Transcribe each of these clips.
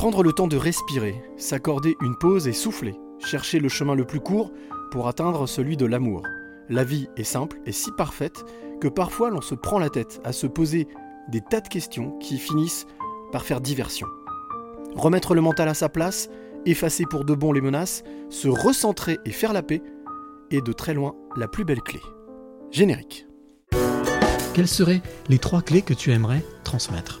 Prendre le temps de respirer, s'accorder une pause et souffler, chercher le chemin le plus court pour atteindre celui de l'amour. La vie est simple et si parfaite que parfois l'on se prend la tête à se poser des tas de questions qui finissent par faire diversion. Remettre le mental à sa place, effacer pour de bon les menaces, se recentrer et faire la paix est de très loin la plus belle clé. Générique. Quelles seraient les trois clés que tu aimerais transmettre?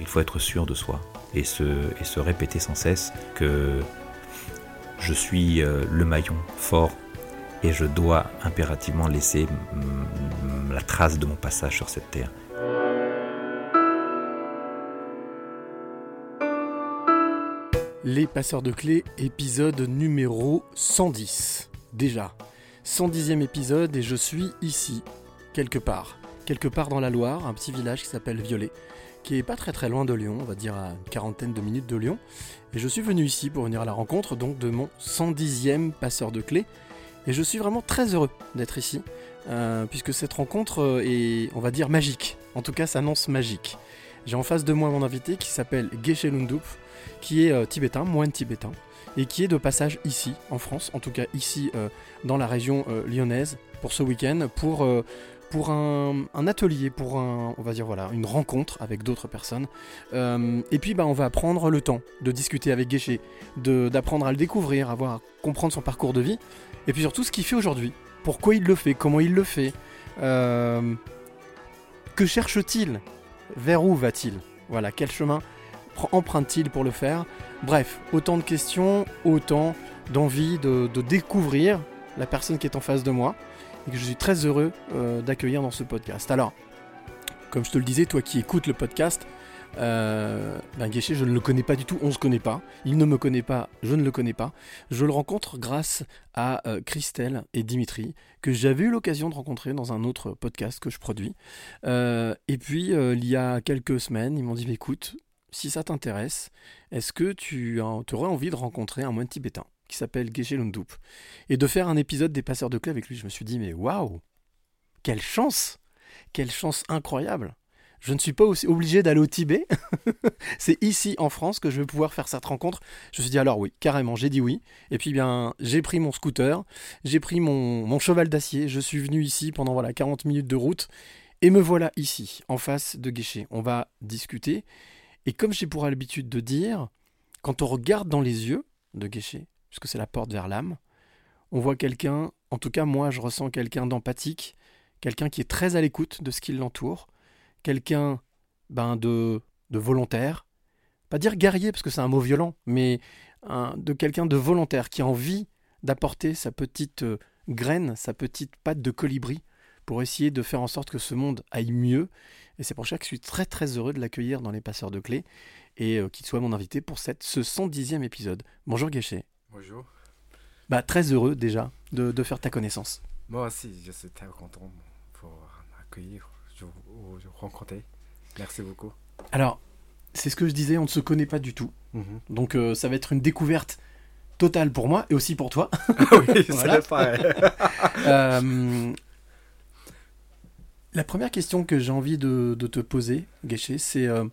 Il faut être sûr de soi et se, répéter sans cesse que je suis euh, le maillon fort et je dois impérativement laisser la trace de mon passage sur cette terre. Les passeurs de clés, épisode numéro 110. Déjà, 110e épisode et je suis ici, quelque part. Quelque part dans la Loire, un petit village qui s'appelle Violet, qui est pas très très loin de Lyon, on va dire à une quarantaine de minutes de Lyon. Et je suis venu ici pour venir à la rencontre donc de mon 110e passeur de clés. Et je suis vraiment très heureux d'être ici, euh, puisque cette rencontre euh, est, on va dire, magique. En tout cas, s'annonce magique. J'ai en face de moi mon invité qui s'appelle Geshe Lundup, qui est euh, tibétain, moine tibétain, et qui est de passage ici, en France, en tout cas ici dans la région lyonnaise, pour ce week-end, pour, pour un, atelier, pour un, on va dire voilà, une rencontre avec d'autres personnes. Euh, et puis bah, on va prendre le temps de discuter avec de- d'apprendre à le découvrir, à à comprendre son parcours de vie, et puis surtout ce qu'il fait aujourd'hui, pourquoi il le fait, comment il le fait, euh, que cherche-t-il, vers où va-t-il, voilà, quel chemin pr- emprunte-t-il pour le faire? Bref, autant de questions, autant d'envie de, de découvrir la personne qui est en face de moi et que je suis très heureux euh, d'accueillir dans ce podcast. Alors, comme je te le disais, toi qui écoutes le podcast, euh, ben Guéché, je ne le connais pas du tout, on se connaît pas, il ne me connaît pas, je ne le connais pas. Je le rencontre grâce à euh, Christelle et Dimitri, que j'avais eu l'occasion de rencontrer dans un autre podcast que je produis. Et puis, il y a quelques semaines, ils m'ont dit, écoute, si ça t'intéresse, est-ce que tu aurais envie de rencontrer un moine tibétain? Qui s'appelle Geshe Lundup et de faire un épisode des passeurs de clés avec lui Je me suis dit, mais waouh Quelle chance Quelle chance incroyable je ne suis pas aussi obligé d'aller au Tibet. c'est ici en France que je vais pouvoir faire cette rencontre. Je me suis dit alors oui, carrément, j'ai dit oui. Et puis bien, j'ai pris mon scooter, j'ai pris mon, mon cheval d'acier, je suis venu ici pendant voilà 40 minutes de route et me voilà ici, en face de Guéché. On va discuter. Et comme j'ai pour l'habitude de dire, quand on regarde dans les yeux de Guéché, puisque c'est la porte vers l'âme, on voit quelqu'un, en tout cas moi je ressens quelqu'un d'empathique, quelqu'un qui est très à l'écoute de ce qui l'entoure, quelqu'un ben, de, de volontaire, pas dire guerrier parce que c'est un mot violent, mais de quelqu'un de volontaire qui a envie d'apporter sa petite euh, graine, sa petite patte de colibri pour essayer de faire en sorte que ce monde aille mieux. Et c'est pour ça que je suis très très heureux de l'accueillir dans les passeurs de clés et euh, qu'il soit mon invité pour ce 110e épisode. Bonjour Guéché. Bonjour. Bah, très heureux déjà de, de faire ta connaissance. Moi aussi, je suis très content pour m'accueillir, je vous je rencontrer. Merci beaucoup. Alors, c'est ce que je disais, on ne se connaît pas du tout. Mhm. Donc euh, ça va être une découverte totale pour moi et aussi pour toi. oui, c'est pareil. Euh, la première question que j'ai envie de, de te poser, Guéché, c'est euh,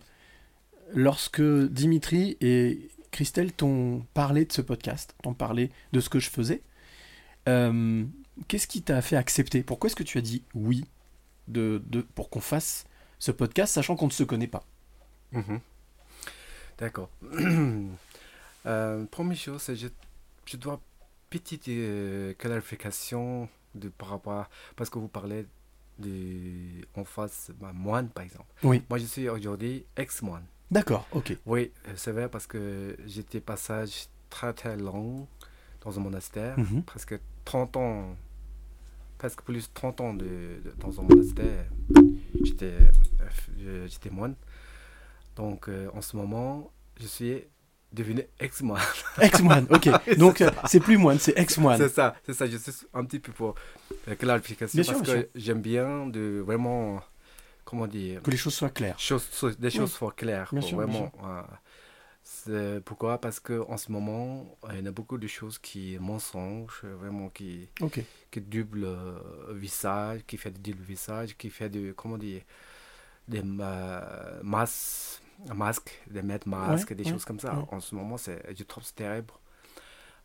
lorsque Dimitri et Christelle t'ont parlé de ce podcast, t'ont parlé de ce que je faisais, euh, qu'est-ce qui t'a fait accepter? Pourquoi est-ce que tu as dit oui de, de- pour qu'on fasse ce podcast, sachant qu'on ne se connaît pas? Mhm. D'accord. euh, première chose, c'est je, je dois petite euh, clarification de par rapport à, parce que vous parlez de en face bah, moine par exemple. Oui. Moi je suis aujourd'hui ex-moine. D'accord, ok. Oui, euh, c'est vrai parce que j'étais passage très très long dans un monastère, Mhm. presque 30 ans, presque plus de 30 ans de, de- dans un monastère. J'étais euh, moine. Donc euh, en ce moment, je suis devenu ex-moine. Ex-moine, ok. Donc, c'est plus moine, c'est ex-moine. C'est ça, c'est ça. Je suis un petit peu pour la clarification Bien parce que j'aime bien de vraiment, comment dire, Que les choses soient claires. des choses Oui. soient claires. Bien quoi, sûr, bien vraiment. euh, pourquoi? Parce que en ce moment, euh, il y a beaucoup de choses qui mensonges, euh, vraiment qui Ok. qui double euh, visage, qui fait du double visage, qui fait de comment dire? Des ma- masques, masques, des mettre masques, des ouais, choses comme ça. ouais. En ce moment, c'est je trouve c'est terrible.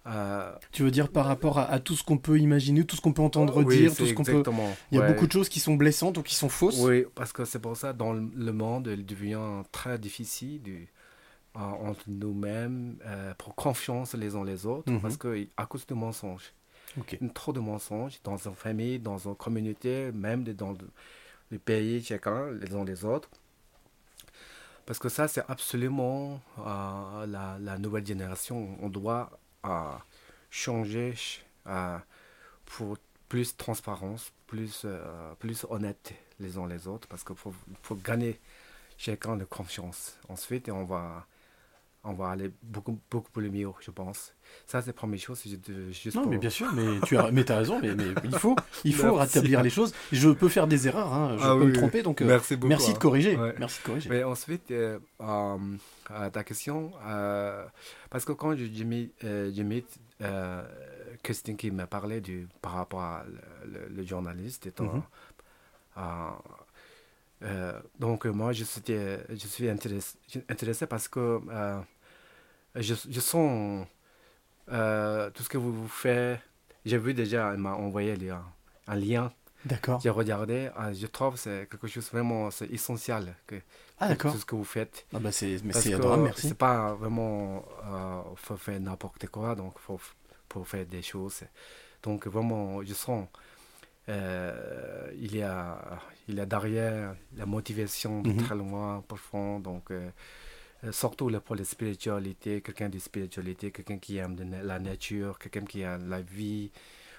Euh, Tu veux dire par rapport à, à tout ce qu'on peut imaginer, tout ce qu'on peut entendre oui, dire, tout ce qu'on peut. Il y a ouais. beaucoup de choses qui sont blessantes ou qui sont fausses. Oui, parce que c'est pour ça, dans le monde, il devient très difficile euh, entre nous-mêmes, euh, pour confiance les uns les autres, Mhm. parce que à cause de mensonges. Ok. Trop de mensonges dans une famille, dans une communauté, même dans le, le pays, chacun, les uns les autres. Parce que ça, c'est absolument la, la nouvelle génération. On doit euh, changer pour plus transparence, plus, euh, plus honnête les uns les autres, parce qu'il faut, faut gagner chacun de confiance. Ensuite, on va, on va aller beaucoup, beaucoup plus mieux, je pense. Ça, c'est la première chose. de- juste Non, pour- mais bien sûr, mais tu as, mais as raison, mais, mais il faut, il faut rétablir les choses. Je peux faire des erreurs, hein, je Ah peux oui, me tromper, donc euh, Merci beaucoup, merci hein. de corriger. Ouais. Merci de corriger. Mais ensuite, euh, euh, ta question, euh, parce que quand mis euh, Christine qui m'a parlé du, par rapport à le, le- le journaliste, étant, euh, donc moi je suis, je suis intéressé, intéressé parce que je, je sens euh, tout ce que vous, vous faites. J'ai vu déjà, elle m'a envoyé le- un lien D'accord. j'ai regardé, ah, je trouve que c'est quelque chose vraiment c'est essentiel que, Ah, d'accord. tout ce que vous faites. Ah bah c'est, mais c'est adorable, merci. C'est pas vraiment euh, faut faire n'importe quoi, donc faut pour faire des choses. Donc vraiment, je sens euh, il y a il y a derrière la motivation Mhm. très loin, profond. Donc euh, euh, surtout là, pour la spiritualité, quelqu'un de spiritualité, quelqu'un qui aime la nature, quelqu'un qui aime la vie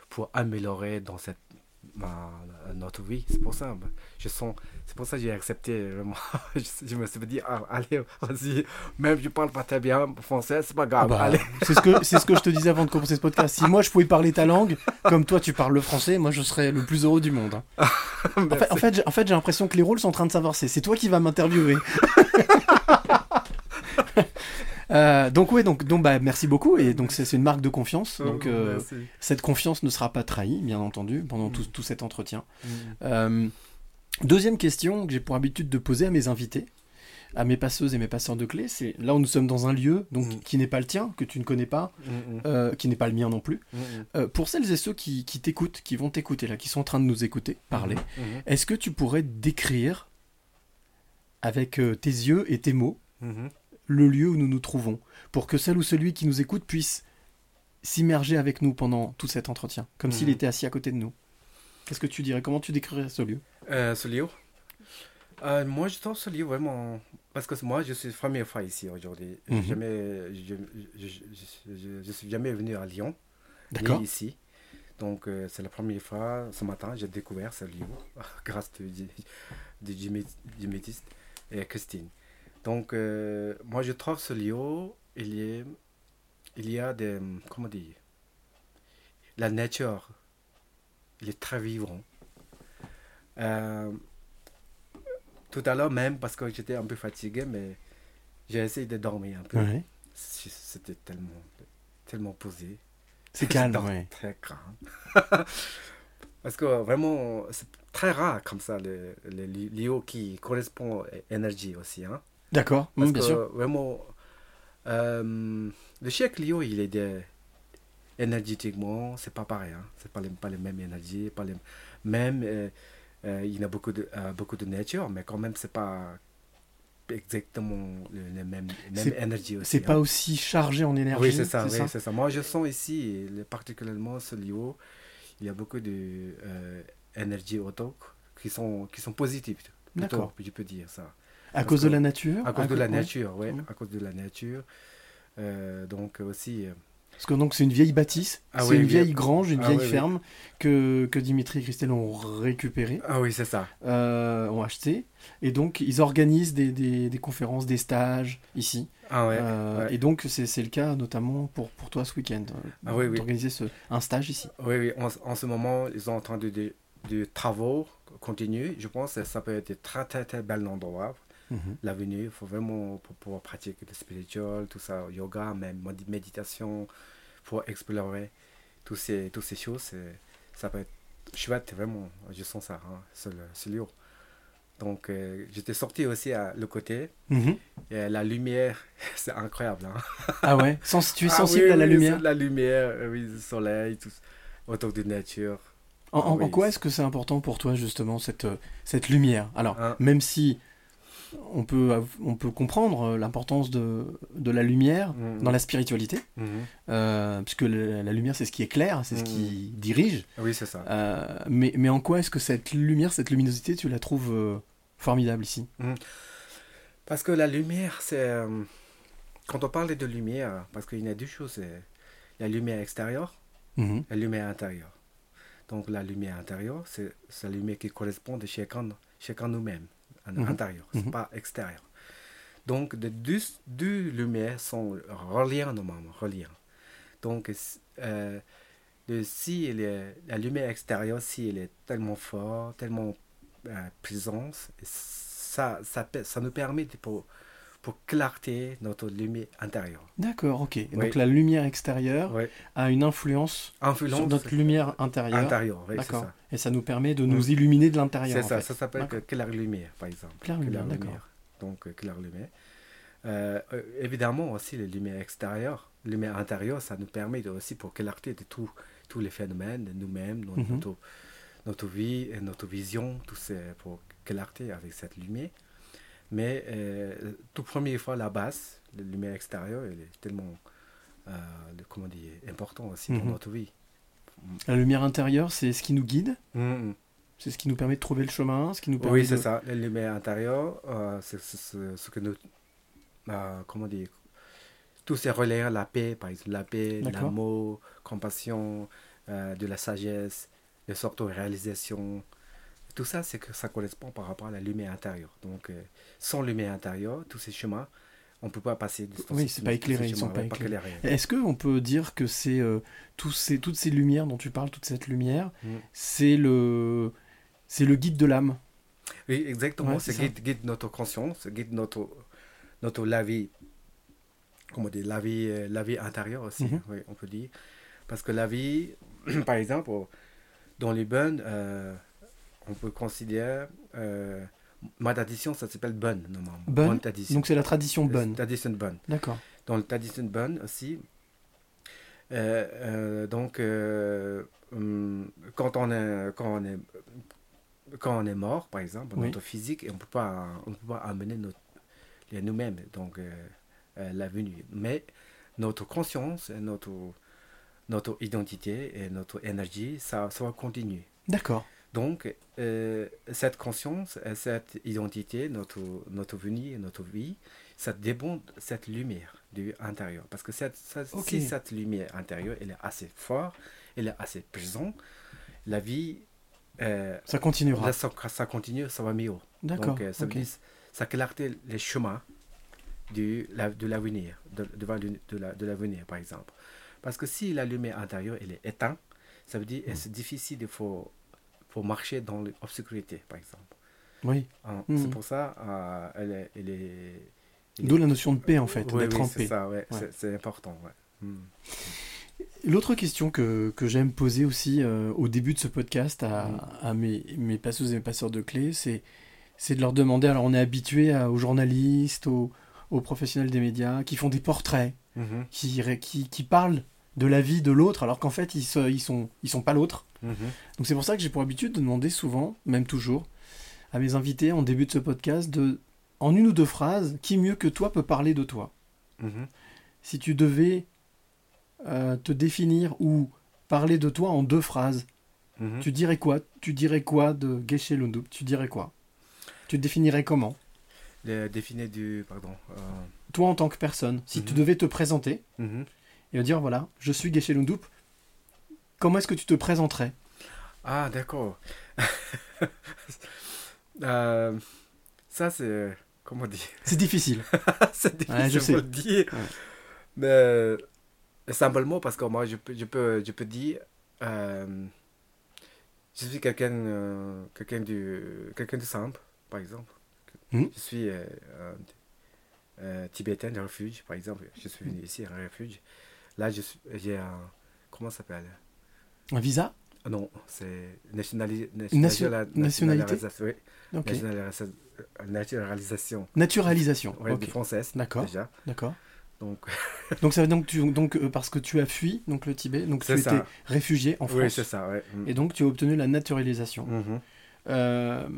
pour améliorer dans cette ma- notre vie. C'est pour ça, ben, je sens, c'est pour ça que j'ai accepté vraiment. je, je me suis dit, ah, allez, vas-y, même je parle pas très bien français, c'est pas Ah grave, bah, allez. c'est ce que c'est ce que je te disais avant de commencer ce podcast. Si moi je pouvais parler ta langue, comme toi tu parles le français, moi je serais le plus heureux du monde. hein. En fait, en fait, j'ai- en fait, j'ai l'impression que les rôles sont en train de s'inverser. C'est toi qui vas m'interviewer. Euh, donc oui, donc, donc bah, merci beaucoup et donc c'est une marque de confiance. Donc euh, cette confiance ne sera pas trahie, bien entendu, pendant tout, tout cet entretien. Mm. Euh, deuxième question que j'ai pour habitude de poser à mes invités, à mes passeuses et mes passeurs de clés, c'est là où nous sommes dans un lieu donc Mm. qui n'est pas le tien, que tu ne connais pas, Mm, mm. qui n'est pas le mien non plus. Mm, mm. Pour celles et ceux qui, qui t'écoutent, qui vont t'écouter là, qui sont en train de nous écouter parler, est-ce que tu pourrais décrire avec tes yeux et tes mots. Le lieu où nous nous trouvons, pour que celle ou celui qui nous écoute puisse s'immerger avec nous pendant tout cet entretien, comme s'il Mhm. était assis à côté de nous. Qu'est-ce que tu dirais? Comment tu décrirais ce lieu? Euh, ce livre Euh, Moi, je trouve ce livre vraiment. Parce que moi, je suis première fois ici aujourd'hui. Mhm. jamais- Je, je, je, je- je suis jamais venu à Lyon, ni ici. Donc, euh, c'est la première fois, ce matin, j'ai découvert ce livre grâce Jimmy Tist et Christine. Donc, euh, moi, je trouve ce livre, il y a, il y a des. Comment dire La nature, il est très vivant. Euh, tout à l'heure même, parce que j'étais un peu fatigué, mais j'ai essayé de dormir un peu. Ouais. C'était tellement, tellement posé. C'est calme, ouais. Très calme. parce que vraiment, c'est très rare comme ça, le, le li- lieu qui correspond à énergie aussi. Hein. D'accord, Parce mm, bien que sûr. vraiment, euh, le chaque lieu, il est des, énergétiquement, c'est pas pareil. Hein. C'est pas les, pas les mêmes énergies, pas les même. euh, euh, il y a beaucoup de, beaucoup de nature, mais quand même, c'est pas exactement le- les mêmes, mêmes C'est- énergies aussi. C'est hein. pas aussi chargé en énergie. Oui, c'est ça, oui, c'est ça. Moi, je sens ici, le- particulièrement ce lieu, il y a beaucoup d'énergie auto qui sont, qui sont positives. D'accord. Je peux dire ça. À cause de la nature À cause de la ouais. nature, oui. Mm. À cause de la nature. Euh, donc aussi. euh, Parce que donc c'est une vieille bâtisse, Ah c'est oui, une vieille vieille- grange, une Ah vieille oui, oui. ferme que, que Dimitri et Christelle ont récupérée, Ah oui, c'est ça. euh, ont acheté. Et donc ils organisent des, des- des conférences, des stages ici. Ah ouais, Euh, ouais. Et donc, c'est c'est le cas notamment pour, pour toi ce week-end, euh, Ah oui, oui. d'organiser ce, un stage ici. Oui, oui, en, en ce moment, ils sont en train de, de, de travaux continus. Je pense que ça peut être un très, très, très bel endroit. Mhm. L'avenir, il faut vraiment pour pouvoir pratiquer le spirituel, tout ça, yoga, même méditation, pour explorer toutes ces, toutes ces choses. Ça peut être chouette, vraiment. Je sens ça, hein, sur, le, sur le lieu. Donc, euh, j'étais sorti aussi à le côté. Mhm. Et la lumière, c'est incroyable. hein. Ah ouais? Sens- Tu es Ah sensible oui, à la oui, lumière? La lumière, euh, oui, le soleil, tout, autour de la nature. En, Ah en- en oui, quoi est-ce que c'est important pour toi justement cette, euh, cette lumière? Alors, Ah. même si on peut, on peut comprendre euh, l'importance de, de la lumière Mhm. dans la spiritualité, Mhm. euh, puisque la, la lumière c'est ce qui éclaire, c'est ce Mhm. qui dirige, Oui, c'est ça. Euh, mais, mais en quoi est-ce que cette lumière, cette luminosité, tu la trouves euh, formidable ici? Parce que la lumière, c'est. quand on parle de lumière, parce qu'il y a deux choses c'est la lumière extérieure Mhm. et la lumière intérieure. Donc la lumière intérieure, c'est la lumière qui correspond de chacun, chacun nous-mêmes, à Mhm. intérieur, c'est Mhm. pas extérieur. Donc de deux, deux lumières sont reliées normalement, reliées. Donc euh, le- si est- la lumière extérieure, si elle est tellement forte, tellement euh, présente, ça, ça, ça nous permet de, pour, pour clarté notre lumière intérieure. D'accord, ok. Oui. Donc la lumière extérieure Oui. a une influence, Influence sur notre lumière intérieure. intérieure, oui, D'accord. Et ça nous permet de nous illuminer de l'intérieur. C'est ça, fait. ça s'appelle claire lumière, par exemple. Claire lumière, d'accord. Donc, euh, claire lumière. Euh, euh, évidemment, aussi, les lumières extérieures, les lumières intérieures, ça nous permet de, aussi pour clarté de tous tous les phénomènes, de nous-mêmes, no- Mhm. notre, notre vie et notre vision, tout c'est pour clarté avec cette lumière. Mais euh, tout première fois, la base, la lumière extérieure, elle est tellement, euh, comment dire, important aussi pour Mhm. notre vie. La lumière intérieure, c'est ce qui nous guide, Mhm. c'est ce qui nous permet de trouver le chemin, ce qui nous permet Oui, c'est de- ça. La lumière intérieure, euh, c'est ce que nous. euh, comment dire Tout ces relais, la paix, par exemple, la paix, l'amour, compassion, euh, de la sagesse, de réalisation Tout ça, c'est que ça correspond par rapport à la lumière intérieure. Donc, euh, sans lumière intérieure, tous ces chemins, on ne peut pas passer. de- Oui, c'est pas éclairé, ils chemins, sont pas éclairés. Est-ce qu'on peut dire que c'est euh, tous ces, toutes ces lumières dont tu parles, toute cette lumière, Mm. c'est le, c'est le guide de l'âme? Oui, exactement. Ouais, c'est guide, guide notre conscience, guide notre, notre la vie, comment dire, la vie, euh, la vie intérieure aussi, Mhm. oui, on peut dire. Parce que la vie, par exemple, dans les bonnes, on peut considérer, euh, ma tradition, ça s'appelle bonne, normalement. Bonne tradition. Donc c'est la tradition bonne. Tradition bonne. D'accord. Dans le tradition bonne aussi, euh, euh, donc, hum, quand, on est, quand, on est, quand on est mort, par exemple, Oui. notre physique, on peut pas, on peut pas amener notre, nous-mêmes, donc la venue. Mais notre conscience, notre, notre identité et notre énergie, ça, ça va continuer. D'accord. Donc, euh, cette conscience, et cette identité, notre, notre venue, notre vie, ça dépend de cette lumière de l'intérieur. Parce que cette, si cette lumière intérieure, elle est assez forte, elle est assez présente, la vie... euh, Ça continuera. là, ça, ça continue, ça va mieux. D'accord, Donc, euh, ça, ok. veut dire, ça clarté les chemins du, la- de l'avenir, de, le- de, la- de l'avenir, par exemple. Parce que si la lumière intérieure elle est éteinte, ça veut dire que Mm. c'est difficile de faut, faut marcher dans l'obscurité, par exemple. Oui. Hein, Mhm. C'est pour ça euh, elle est, elle est- elle D'où est- la notion de paix, en fait, Oui, d'être oui, en c'est paix. ça, ouais, Ouais. c'est- important. Ouais. Mhm. L'autre question que, que j'aime poser aussi euh, au début de ce podcast à, Mm. à mes, mes passeuses et mes passeurs de clés, c'est, c'est de leur demander, alors on est habitué aux journalistes, aux, aux professionnels des médias, qui font des portraits, qui, ré- qui, qui parlent de la vie de l'autre, alors qu'en fait, ils ne ils sont, ils sont pas l'autre. Mhm. Donc c'est pour ça que j'ai pour habitude de demander souvent, même toujours, à mes invités en début de ce podcast, de, en une ou deux phrases, qui mieux que toi peut parler de toi? Mhm. Si tu devais euh, te définir ou parler de toi en deux phrases, Mhm. tu dirais quoi? Tu dirais quoi de Geshe Lundup Tu dirais quoi? Tu te définirais comment? Le définir du. Pardon. euh, Toi en tant que personne, si tu devais te présenter et dire voilà, je suis Geshe Lundup, comment est-ce que tu te présenterais? Ah, d'accord. Euh, ça, c'est comment dire? C'est difficile. C'est difficile Ouais, je sais. pour le dire. Ouais. Mais euh, simplement parce que moi, je peux, je peux, je peux dire, euh, je suis quelqu'un euh, quelqu'un du, quelqu'un de simple, par exemple. Mhm. Je suis euh, un- euh, tibétain de refuge, par exemple. Je suis venu ici, un refuge. Là, je j'ai un. Comment ça s'appelle? Un visa Ah Non, c'est nationali- nationalité nationalisation, oui. Ok. Nationalisation, euh, naturalisation Naturalisation. ouais, ok. de française, D'accord. déjà. D'accord. Donc, Donc ça veut donc tu donc euh, parce que tu as fui donc le Tibet, donc tu étais ça. réfugié en France. oui, c'est ça, ouais. Mm. Et donc tu as obtenu la naturalisation. Mhm. Euh,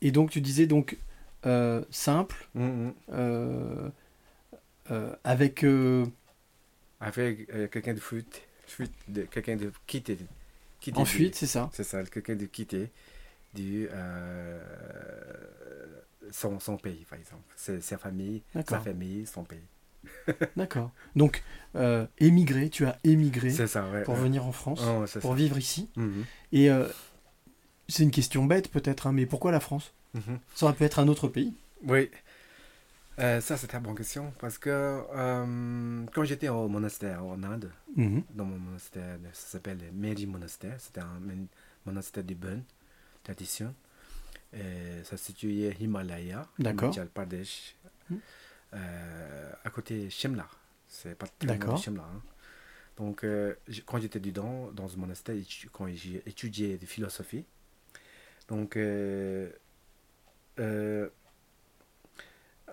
et donc tu disais donc euh, simple euh, avec Avec quelqu'un de fuite, fuite de, quelqu'un de quitté. quitté en du- fuite, c'est ça. C'est ça, quelqu'un de quitté du, euh, son, son pays, par exemple. C'est sa famille, sa famille, son pays. D'accord. Donc euh, émigré, tu as émigré C'est ça, ouais. pour ouais. venir en France, Oh, pour ça. vivre ici. Mhm. Et euh, c'est une question bête peut-être, hein, mais pourquoi la France? Mhm. Ça aurait pu être un autre pays. Oui. Euh, ça, c'est une bonne question. Parce que euh, quand j'étais au monastère en Inde, Mhm. dans mon monastère, ça s'appelle le Meri Monastère. C'était un mon- monastère du Bön, tradition. Et ça se situait Himalaya. Himachal Pradesh, Hmm. euh, à côté Shimla. C'est pas très loin de. Shimla. hein. Donc, quand j'étais dedans, dans ce monastère, quand j'ai étudié de philosophie, donc, euh, euh,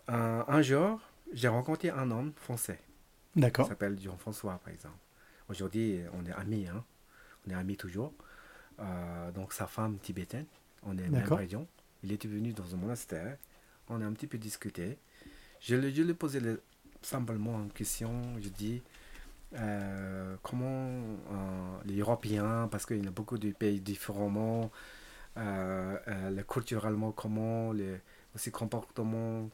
un, un jour, j'ai rencontré un homme français. Il D'accord. s'appelle Jean-François, par exemple. Aujourd'hui, on est amis, hein. On est amis toujours. Euh, donc, sa femme tibétaine, on est même région. Il était venu dans un monastère. On a un petit peu discuté. Je, lui- je lui ai posé le- simplement une question. Je dis euh, comment euh, les Européens, parce qu'il y a beaucoup de pays différemment, euh, le culturellement, comment, les, aussi comportement,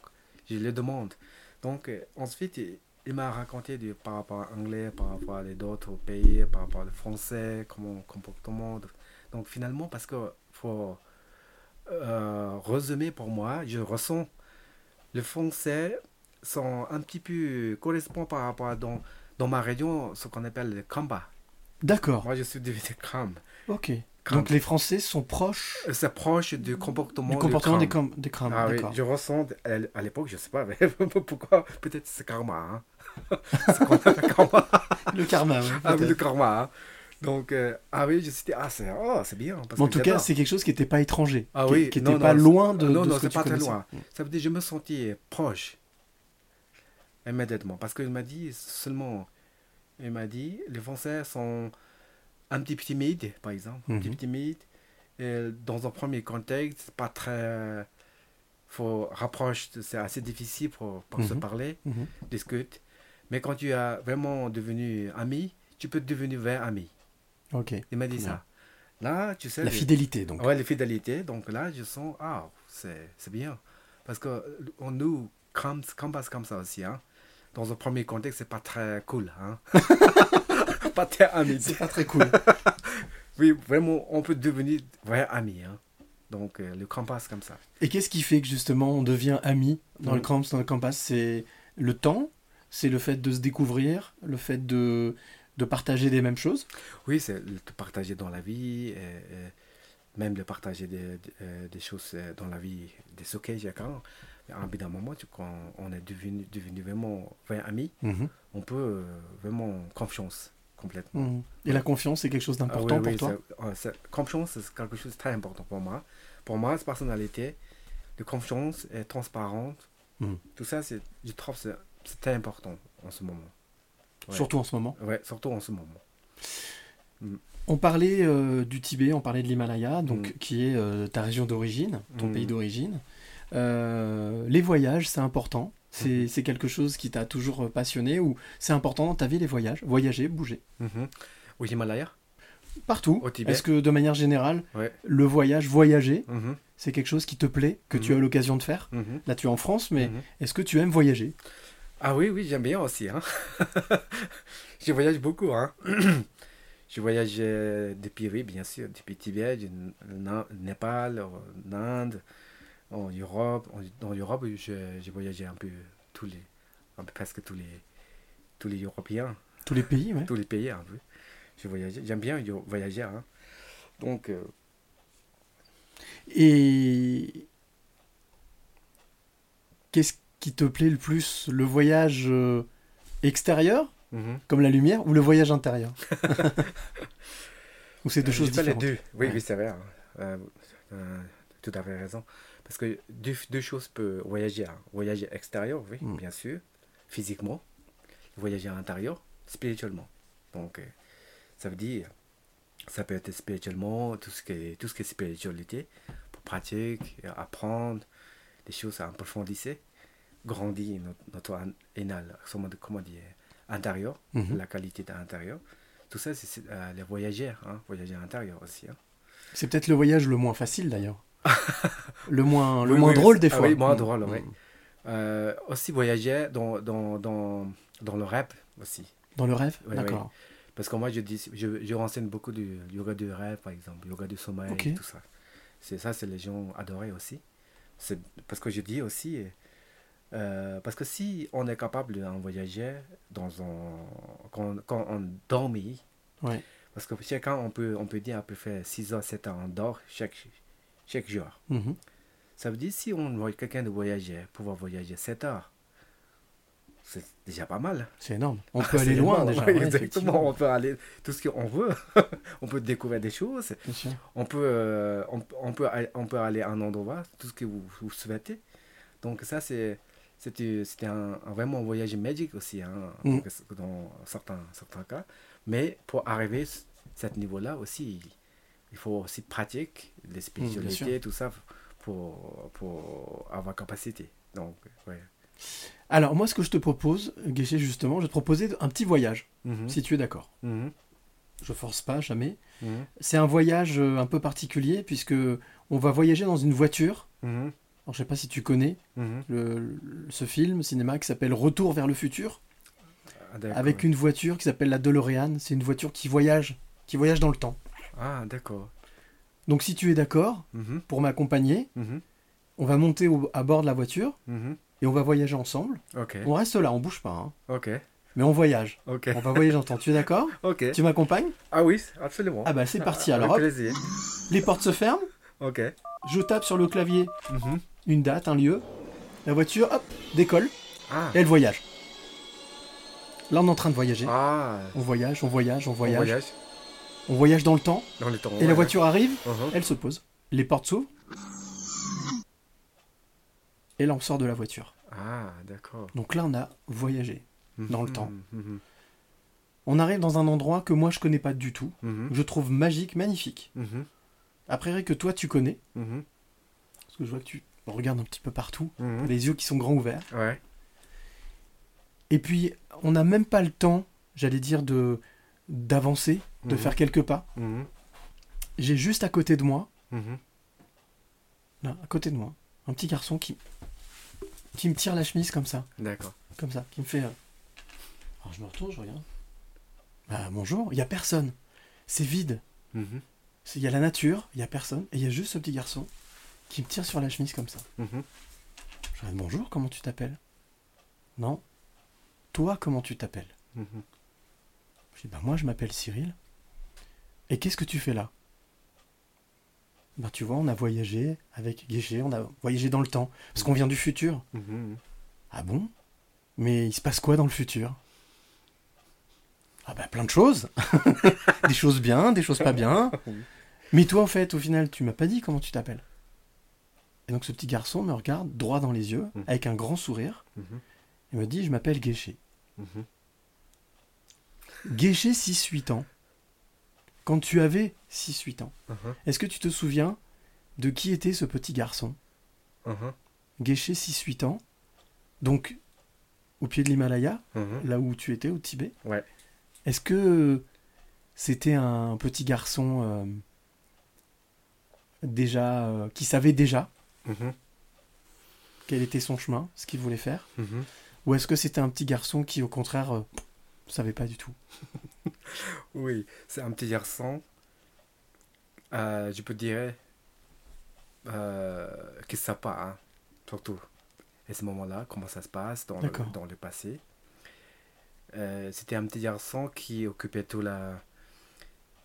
je le demande. Donc, euh, ensuite, il, il m'a raconté du, par rapport à l'anglais, par rapport à d'autres pays, par rapport au français, comment comportement. de- Donc, finalement, parce que faut euh, résumer pour moi, je ressens le français sont un petit peu correspond par rapport à dans, dans ma région ce qu'on appelle le kamba. D'accord. Moi, je suis devenu kram. Ok. Donc les Français sont proches proche du comportement, du comportement des, cam- des crânes. Ah oui, je ressens, à l'époque, je sais pas mais pourquoi, peut-être c'est karma. Hein. appelle karma? Le karma, oui. Ah le karma. hein. Donc, euh, ah oui, je me suis dit, ah, c'est oh, c'est bien. Parce en que tout cas, c'est quelque chose qui n'était pas étranger. Ah qui, oui, qui n'était pas loin de, non, de non, c'est pas très loin. Ça veut dire que je me sentais proche immédiatement. Parce qu'il m'a dit seulement, il m'a dit, les Français sont un petit peu timides, par exemple, un petit Mhm. peu timides. Et dans un premier contexte, c'est pas très. faut rapprocher, c'est assez difficile pour, pour se Mhm. parler, Mhm. discuter. Mais quand tu as vraiment devenu ami, tu peux devenir vrai ami. Ok. Il m'a dit Bien. ça. Là, tu sais. La fidélité, donc. Ouais, la fidélité. Donc là, je sens, ah, c'est bien. Parce que euh, on nous comme, comme passe comme ça aussi. Hein. Dans un premier contexte, c'est pas très cool. Hein. pas très ami. C'est pas très cool. Oui, vraiment, on peut devenir vrai ami. Hein. Donc euh, le campus comme ça. Et qu'est-ce qui fait que justement on devient amis dans le Mhm. camp, dans le C'est le temps, c'est le fait de se découvrir, le fait de, de partager des mêmes choses? Oui, c'est de partager dans la vie, et, et même de partager des, des, euh, des choses euh, dans la vie, des sockets, chacun. Mais à un bout d'un moment, tu- quand on est devenu, devenu vraiment vrai ami, Mhm. on peut euh, vraiment confiance complètement. Mhm. Et la confiance, c'est quelque chose Ah d'important oui, oui, pour toi ouais, c'est- Confiance, c'est quelque chose de très important pour moi. Pour moi, cette personnalité de confiance et transparente, Mhm. tout ça, je trouve que c'est, très important en ce moment. Ouais. Surtout en ce moment. Ouais, surtout en ce moment. On parlait euh, du Tibet, on parlait de l'Himalaya, donc Mhm. qui est euh, ta région d'origine, ton Mhm. pays d'origine. Euh, les voyages, c'est important. C'est Mhm. c'est quelque chose qui t'a toujours euh, passionné ou c'est important dans ta vie les voyages, voyager, bouger? Mhm. Au Himalaya Partout. Au Tibet Est-ce que de manière générale, Ouais. le voyage, voyager, Mhm. c'est quelque chose qui te plaît, que tu Mhm. as l'occasion de faire? Là, tu es en France, mais est-ce que tu aimes voyager? Ah oui, oui, j'aime bien aussi. Hein. je voyage beaucoup. Hein. je voyage euh, depuis, oui, bien sûr, depuis Tibet, du Népal, en Inde, en Europe. En, l'Europe, j'ai voyagé un peu tous les, un peu presque tous les, tous les Européens, Tous les pays, ouais. tous les pays un peu. J'ai voyagé, j'aime bien voyager. hein. Donc, euh, Et qu'est-ce qui te plaît le plus? Le voyage euh, extérieur, mhm. comme la lumière, ou le voyage intérieur? Ou c'est deux Euh, choses j'ai pas les différentes? deux. Oui, Ouais. oui, c'est vrai. hein. Euh, tout à fait raison. Parce que deux, deux choses peuvent voyager. hein. Voyager extérieur, oui, Mm. bien sûr, physiquement. Voyager à l'intérieur, spirituellement. Donc, euh, ça veut dire, ça peut être spirituellement, tout ce qui est, tout ce qui est spiritualité, pour pratiquer, apprendre, des choses à approfondir, grandir notre, notre énal, comment, dire, intérieur, Mhm. la qualité de l'intérieur. Tout ça, c'est c'est, euh, les voyageurs, hein, voyager à l'intérieur aussi. hein. C'est peut-être le voyage le moins facile d'ailleurs. Le moins, le Oui, moins oui, drôle des Ah fois. oui, moins Mm, drôle, mm. oui. Euh, aussi voyager dans, dans, dans, dans le rap aussi. Dans le rêve? Oui, D'accord. Parce que moi, je, dis, je, je renseigne beaucoup du yoga du rêve, par exemple, yoga du sommeil, Ok. tout ça. C'est ça, c'est les gens adorés aussi. C'est parce que je dis aussi, euh, parce que si on est capable d'en voyager dans un, quand, quand on dormit, Ouais. parce que chacun, on peut, on peut dire à peu près 6 heures, 7 heures, on dort chaque, chaque jour. Mhm. Ça veut dire si on voit quelqu'un de voyager, pouvoir voyager 7 heures, c'est déjà pas mal. C'est énorme. On peut aller loin énorme, déjà. ouais, exactement, on peut aller tout ce qu'on veut. on peut découvrir des choses. On peut, euh, on, on peut, aller- on peut aller à un endroit, tout ce que vous, vous souhaitez. Donc ça, c'est c'était c'était un, un- vraiment un voyage magique aussi, hein, Mm. dans certains, certains cas. Mais pour arriver à ce niveau-là aussi, il faut aussi pratiquer les Mm, spiritualités, tout ça, pour, pour avoir capacité. Donc, ouais. Alors moi ce que je te propose, Guéché justement, je vais te proposer un petit voyage, Mhm. si tu es d'accord. Mhm. Je force pas, jamais. Mhm. C'est un voyage euh, un peu particulier puisque on va voyager dans une voiture. Alors, je sais pas si tu connais le- le- ce film cinéma qui s'appelle Retour vers le futur, Ah, avec une voiture qui s'appelle la DeLorean. C'est une voiture qui voyage, qui voyage dans le temps. Ah, d'accord. Donc si tu es d'accord Mhm. pour m'accompagner, Mhm. on va monter au- à bord de la voiture Mhm. et on va voyager ensemble. Ok. On reste là, on bouge pas, hein. Ok. mais on voyage. Ok. On va voyager en temps. Tu es d'accord Ok. Tu m'accompagnes Ah oui, absolument. Ah bah c'est parti alors. hop. Les portes se ferment. Ok. Je tape sur le clavier une date, un lieu. La voiture, hop, décolle Ah. et elle voyage. Là, on est en train de voyager. Ah. On voyage, on voyage, on On voyage. On voyage dans le temps. dans le temps. Et la voiture arrive, Mhm. elle se pose. Les portes s'ouvrent. Et là, on sort de la voiture. Ah, d'accord. Donc là, on a voyagé dans le temps. Mhm. On arrive dans un endroit que moi, je connais pas du tout. Mhm. que Je trouve magique, magnifique. Mhm. Après que toi, tu connais. Parce que je vois que tu regardes un petit peu partout. Les yeux qui sont grands ouverts. Ouais. Et puis, on n'a même pas le temps, j'allais dire, de d'avancer, de Mhm. faire quelques pas. Mhm. J'ai juste à côté de moi, Mhm. là, à côté de moi, un petit garçon qui, qui me tire la chemise comme ça, D'accord. comme ça, qui me fait. euh, Alors je me retourne, je regarde. Bah bonjour, il y a personne, c'est vide. Mhm. Il y a la nature, il y a personne, et il y a juste ce petit garçon qui me tire sur la chemise comme ça. Mhm. Je regarde, bonjour, comment tu t'appelles? Non. Toi, comment tu t'appelles? Mhm. Je dis, bah moi je m'appelle Cyril. Et qu'est-ce que tu fais là? Bah tu vois, on a voyagé avec Guéché, on a voyagé dans le temps. Parce qu'on vient du futur. Mhm. Ah bon? Mais il se passe quoi dans le futur? Ah bah plein de choses. des choses bien, des choses pas bien. Mais toi en fait, au final, tu m'as pas dit comment tu t'appelles. Et donc ce petit garçon me regarde droit dans les yeux, Mhm. avec un grand sourire, Mhm. et me dit, je m'appelle Guéché. Mhm. Guéché 6-8 ans. Quand tu avais 6-8 ans, Mhm. est-ce que tu te souviens de qui était ce petit garçon Mhm. Guéché 6-8 ans, donc au pied de l'Himalaya, Mhm. là où tu étais, au Tibet. Ouais. Est-ce que c'était un petit garçon euh, déjà euh, qui savait déjà quel était son chemin, ce qu'il voulait faire. Ou est-ce que c'était un petit garçon qui, au contraire, euh, savait pas du tout? Oui, c'est un petit garçon. euh, je peux dire euh, savent pas, hein, surtout. À ce moment-là, comment ça se passe dans, le, D'accord. dans le passé? Euh, C'était un petit garçon qui occupait tout la.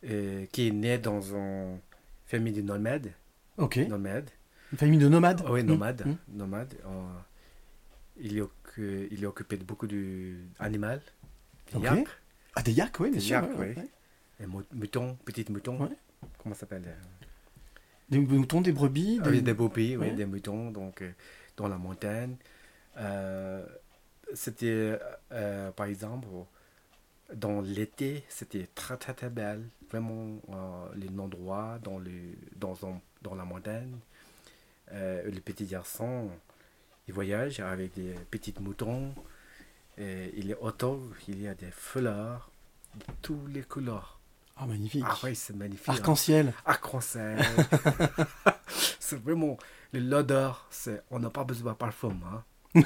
euh, qui est né dans une famille de nomades. Ok. nomades. Une famille de nomades? Oui, Mm, nomades. mm. nomades. Il, est il est occupé de beaucoup d'animaux. Ah, des yaks, oui, bien Des sûr. yaks, ouais, oui. ouais. Des mou- moutons, petits moutons. Ouais. Comment ça s'appelle euh, Des moutons, des brebis. Ah oui, des brebis, oui, des moutons, donc euh, dans la montagne. Euh, c'était, euh, par exemple, dans l'été, c'était très très très belle. Vraiment, les endroits dans, le, dans, dans la montagne. Euh, le petit garçon, il voyage avec des petits moutons. Et il est autour, il y a des fleurs de toutes les couleurs. Ah, magnifique. Ah oui, c'est magnifique. hein. Arc-en-ciel. Arc-en-ciel. c'est vraiment l'odeur, c'est on n'a pas besoin de parfum. Hein.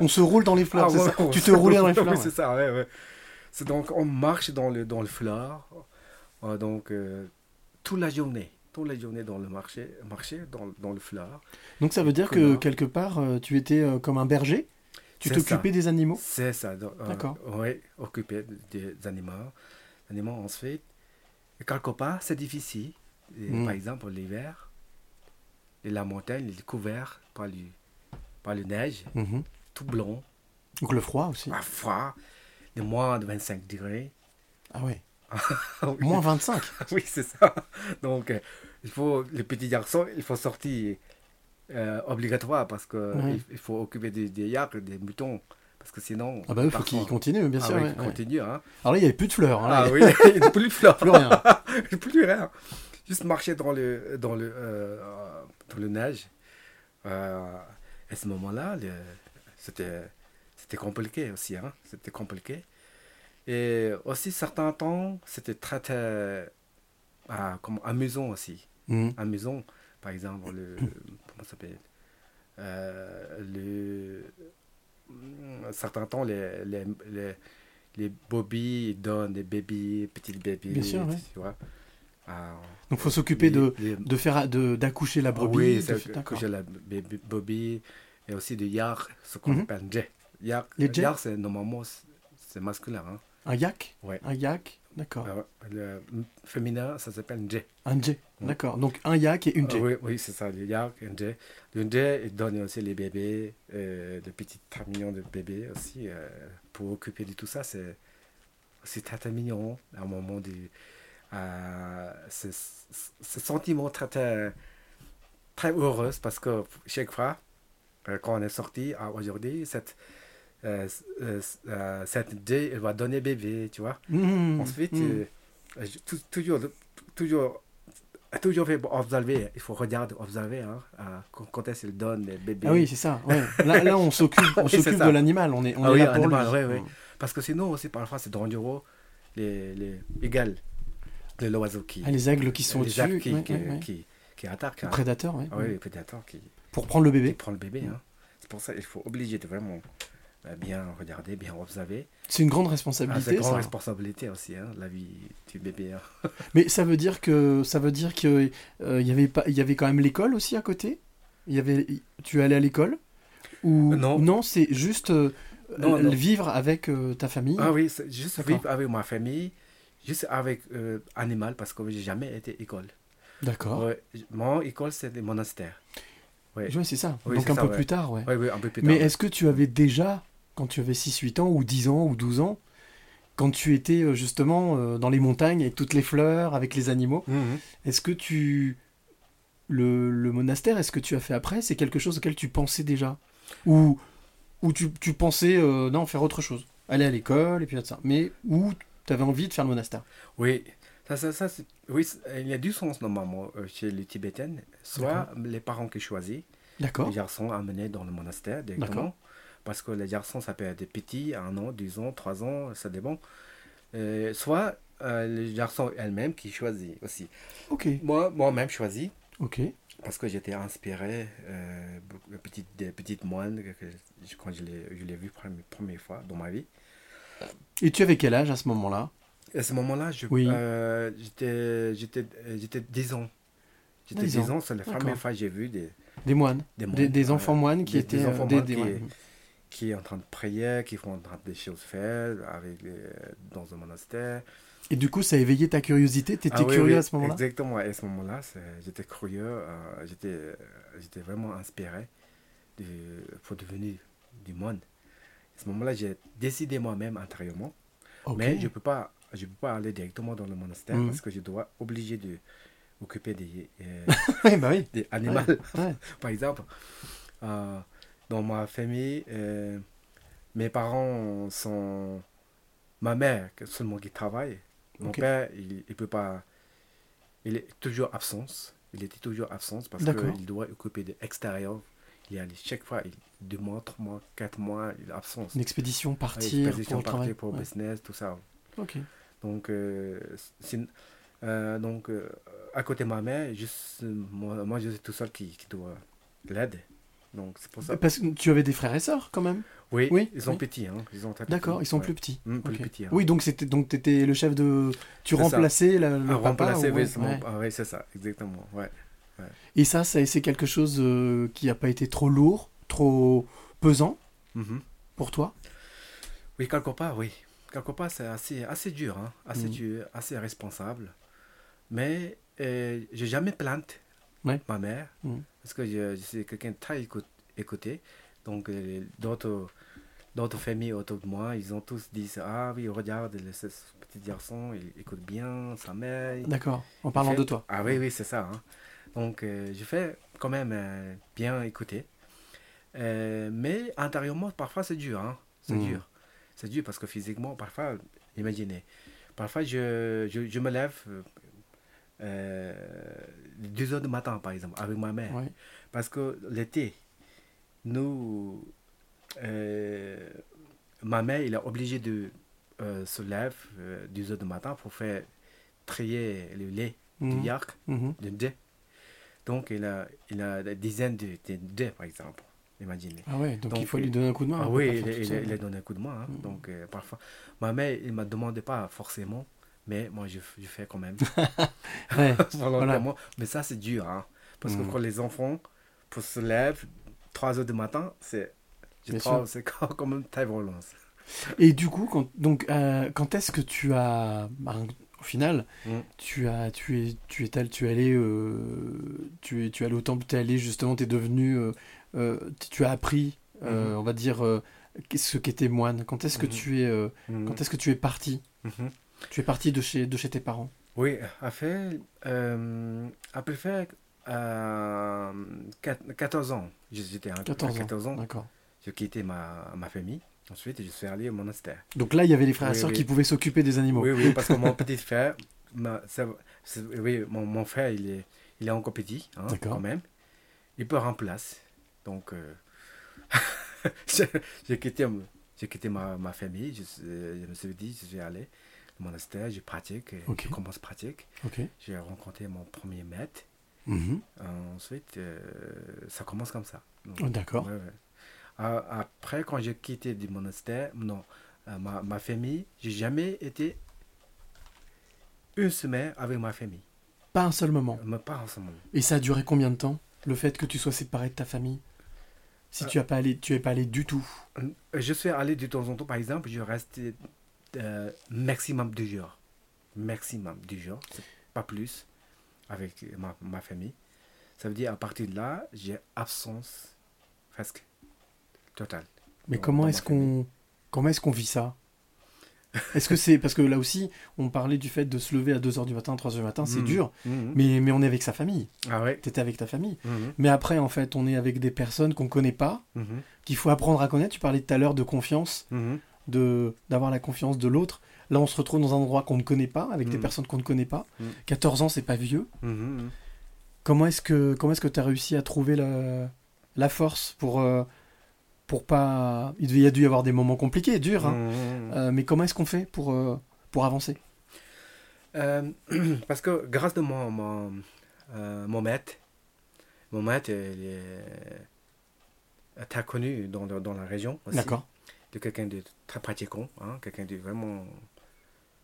On se roule dans les fleurs, Ah, c'est ouais, ça Tu te roulais dans les fleurs Oui, c'est ça, ouais, ouais. C'est donc on marche dans le dans le fleur, euh, donc euh, toute la journée, toute la journée dans le marché, marché dans, dans le fleur. Donc ça veut dire que quelque part, euh, tu étais euh, comme un berger? Tu t'occupais des animaux C'est ça. euh, D'accord. Oui, occuper des animaux. animaux ensuite. Et quelque part, c'est difficile. Et Mm. Par exemple, l'hiver, la montagne est couvert par le, par le neige, Mhm. tout blanc, Donc le froid aussi. à froid, de moins de 25 degrés. Ah. Oui. Moins 25. oui, c'est ça. Donc, euh, il faut, les petits garçons, il faut sortir euh, obligatoire parce que Ouais. il, il faut occuper des, des yaks, des moutons. Parce que sinon. Ah bah il faut qu'ils continuent, bien Ah sûr. oui, ouais, qu'ils ouais. continuent, hein. Alors là, il n'y avait plus de fleurs. hein, là, Ah oui, il n'y a plus de fleurs. Plus rien. Plus rien. Juste marcher dans le, dans le, euh, dans le neige. Euh, à ce moment-là, c'était, c'était compliqué aussi. Hein? C'était compliqué. Et aussi, certains temps, c'était très, très ah, comme amusant aussi. Mhm. Amusant. Par exemple, le. Comment ça s'appelle Euh, le, certains temps, les, les, les, les bobbies ils donnent des bébés, petits bébés. Bien sûr, ouais. tu vois. Ah, Donc faut s'occuper de, de faire de- d'accoucher la brebis. oui, j'ai la bébé- bobby et aussi de yak, ce qu'on Mhm. appelle jet. Yak, Les yak, c'est normalement c'est- c'est masculin. Hein. Un yak? Ouais. Un yak, d'accord. Euh, le féminin, ça s'appelle jet. Un jet, d'accord. Donc un yak et une Ah jet. oui, oui c'est ça, le yak, un jet. Le jet, il donne aussi les bébés, euh, les petits très mignons de bébés aussi. euh, pour occuper de tout ça, c'est très, très mignon. À un moment de. Euh, ce sentiment très, très, très heureux parce que chaque fois, euh, quand on est sorti ah, aujourd'hui, cette. Euh, euh, euh, cette jet, elle va donner bébé, tu vois. Mhm, Ensuite, mhm. euh, je- tou- toujours, toujours, toujours fait observer. Il faut regarder, observer hein, quand, est-ce qu'il donne les bébés. Ah oui, c'est ça. Ouais. Là, là, on s'occupe, on Oui, s'occupe de l'animal. On est, on Ah est oui, là pour animal, lui. oui, oui. Parce que sinon aussi, parfois, c'est dangereux. Les, les égales, les oiseaux qui. Ah, les aigles qui sont les au-dessus, qui, ouais, qui, ouais, ouais. qui, qui attaquent. Les hein. prédateurs, ouais, Ah ouais. oui, les prédateurs qui, Pour prendre le bébé. prennent le bébé. hein. C'est pour ça qu'il faut obliger de vraiment bien regarder, bien observer. C'est une grande Ah, c'est responsabilité. une grande ça. responsabilité aussi, hein, la vie du bébé. hein. Mais ça veut dire que ça veut dire que euh, y avait pas, il y avait quand même l'école aussi à côté? Il y avait, tu allais à l'école? Ou Non. Non, c'est juste euh, Non, euh, non. vivre avec euh, ta famille? Ah oui, juste vivre avec ma famille, juste avec euh, animal, parce que j'ai jamais été école. D'accord. Mon école, c'est des monastères. Ouais. Ouais, c'est ça. Oui, Donc un ça, peu ouais. plus tard, ouais. Oui, oui, un peu plus Mais tard. est-ce que tu avais déjà, quand tu avais 6-8 ans, ou 10 ans, ou 12 ans, quand tu étais euh, justement euh, dans les montagnes avec toutes les fleurs, avec les animaux, Mhm. est-ce que tu... Le, le monastère, est-ce que tu as fait après C'est quelque chose auquel tu pensais déjà? Ou, ou tu, tu pensais, euh, non, faire autre chose? Aller à l'école, et puis ça. Mais où tu avais envie de faire le monastère? Oui, ça, ça, ça, oui, il y a du sens normalement chez les Tibétains. Soit les parents qui choisissent, les garçons amenés dans le monastère directement. Parce que les garçons, ça peut être des petits, un an, deux ans, trois ans, ça dépend. Euh, soit euh, les garçons elles-mêmes qui choisissent aussi. Ok. Moi, moi-même choisi. Ok. Parce que j'étais inspiré euh, petites, des petites moines que, quand je l'ai, je l'ai vu pour la première fois dans ma vie. Et tu avais quel âge à ce moment-là? À ce moment-là, je, Oui. euh, j'étais, j'étais, euh, j'étais 10 ans. J'étais Ah, ils 10 ont- ans, c'est la première fois que j'ai vu des, Des moines. des Des, moines, des euh, enfants moines qui étaient. des euh, enfants moines qui-. Qui est en train de prier, qui font en train des choses faire avec les- dans un monastère. Et du coup, ça a éveillé ta curiosité? T'étais Ah oui, curieux oui, à ce moment-là? Exactement, et à ce moment-là, j'étais curieux, euh, j'étais, j'étais vraiment inspiré de, pour devenir du monde. À ce moment-là, j'ai décidé moi-même intérieurement, mais je ne peux, pas- je peux pas aller directement dans le monastère Mhm. parce que je dois obligé de occuper des, euh, bah oui. des animaux. Ouais. Par exemple, euh, dans ma famille, euh, mes parents sont... Ma mère, seulement qui travaille. Mon père, il ne peut pas... Il est toujours absent. Il était toujours absent parce qu'il doit occuper de l'extérieur. Il est allé chaque fois, il, deux mois, trois mois, quatre mois, il est absent. Une expédition, Ouais, partir expédition, pour partir pour Ouais. business, tout ça. Ok. Donc, euh, euh, donc euh, à côté de ma mère, juste, moi, moi, je suis tout seul qui, qui doit l'aider. Donc, c'est pour ça. Parce que tu avais des frères et sœurs quand même? Oui, Oui, ils sont oui. petits. Hein, ils très D'accord, ils sont ouais. plus petits. Mm, plus petits. hein. Oui, donc c'était donc t'étais le chef de. Tu C'est ça. remplaçais la- le Ah, papa. remplacer, ou- oui, ouais, c'est mon- ouais. c'est ça, exactement. Ouais. Et ça, ça c'est quelque chose euh, qui n'a pas été trop lourd, trop pesant Mhm. pour toi? Oui, quelque part, oui. Quelque part, c'est assez, assez dur, hein, assez Mhm. dur, assez responsable. Mais euh, j'ai jamais plainte Ouais. ma mère, Mhm. Parce que je, je suis quelqu'un très écoute- écouté. Donc, euh, d'autres, d'autres familles autour de moi, ils ont tous dit Ah oui, regarde, le- ce petit garçon, il écoute bien sa mère. D'accord. En parlant fait- de toi. Ah oui, oui, c'est ça. hein. Donc, euh, je fais quand même euh, bien écouter. Euh, mais intérieurement, parfois, c'est dur. Hein. C'est Mhm. dur. C'est dur parce que physiquement, parfois, imaginez. Parfois, je, je, je me lève euh, euh, 2 heures du matin, par exemple, avec ma mère. Ouais. Parce que l'été, nous, euh, ma mère, il est obligé de euh, se lever euh, 2 heures du matin pour faire trier le lait Mhm. du yark, Mhm. de. Donc, il a, il a des dizaines de, de par exemple. Imaginez. Ah ouais, donc, il faut euh, lui donner un coup de main. Ah oui, il, a donné un coup de main. hein. Mhm. Donc, euh, parfois, ma mère, il ne me demandait pas forcément, mais moi, je, je fais quand même. Ouais. Mais ça, c'est dur. hein. Parce que Mhm. pour les enfants, pour se lever 3 heures du matin, c'est. C'est quand quand même très violent. Et du coup, quand, donc, euh, quand est-ce que tu as, bah, au final, Mm. tu as, tu es, tu es, allé- tu es allé, euh, tu es, tu es allé au temple, tu es allé justement, tu es devenu, euh, tu- as appris, Mhm. on va dire, ce qu'était moine? Quand est-ce que Mhm. tu es, Mhm. quand est-ce que tu es parti? Tu es parti de chez, de chez tes parents. Oui, après, euh, après euh, quat- 14 ans, j'étais à 14 ans. 14 ans, D'accord. j'ai quitté ma, ma famille. Ensuite, je suis allé au monastère. Donc là, il y avait les frères et Oui, sœurs oui. qui pouvaient s'occuper des animaux. Oui, oui, parce que mon petit frère, ma- ça- c'est- oui, mon, mon frère, il est, il est encore petit, hein, quand même. Il peut remplacer. Donc, euh, j'ai quitté, quitté ma, ma famille. Je, suis- je me suis dit, je vais aller au monastère, je pratique, et Ok. je commence pratique. J'ai rencontré mon premier maître. Mhm. Ensuite, euh, ça commence comme ça. Oh, D'accord. ouais, ouais. A- Après, quand j'ai quitté du monastère, non, euh, ma, ma famille, j'ai jamais été une semaine avec ma famille. Pas un seul moment. Mais pas ensemble. Et ça a duré combien de temps Le fait que tu sois séparé de ta famille? Si tu as pas allé, tu es pas allé du tout. Euh, Je suis allé de temps en temps, par exemple, je reste euh, maximum deux jours. Maximum deux jours, pas plus, avec ma, ma famille. Ça veut dire, à partir de là, j'ai absence presque totale. Mais dans- comment est-ce qu'on comment est-ce qu'on vit ça? Est-ce que c'est parce que là aussi on parlait du fait de se lever à 2h du matin, 3h du matin, c'est Mhm. dur, Mhm. mais, mais on est avec sa famille. Ah ouais. Tu étais avec ta famille. Mhm. Mais après en fait, on est avec des personnes qu'on connaît pas, qu'il faut apprendre à connaître. Tu parlais tout à l'heure de confiance. De d'avoir la confiance de l'autre. Là, on se retrouve dans un endroit qu'on ne connaît pas, avec des Mhm. personnes qu'on ne connaît pas. Mhm. 14 ans, c'est pas vieux. Mhm. Comment est-ce que comment est-ce que tu as réussi à trouver la, la force pour euh, pour pas il y a dû y avoir des moments compliqués, durs hein. Euh, mais comment est-ce qu'on fait pour euh, pour avancer? Parce que grâce de mon, mon, mon maître, mon maître il est très connu dans, dans, dans la région aussi. D'accord. De quelqu'un de très pratiquant, hein, quelqu'un de vraiment,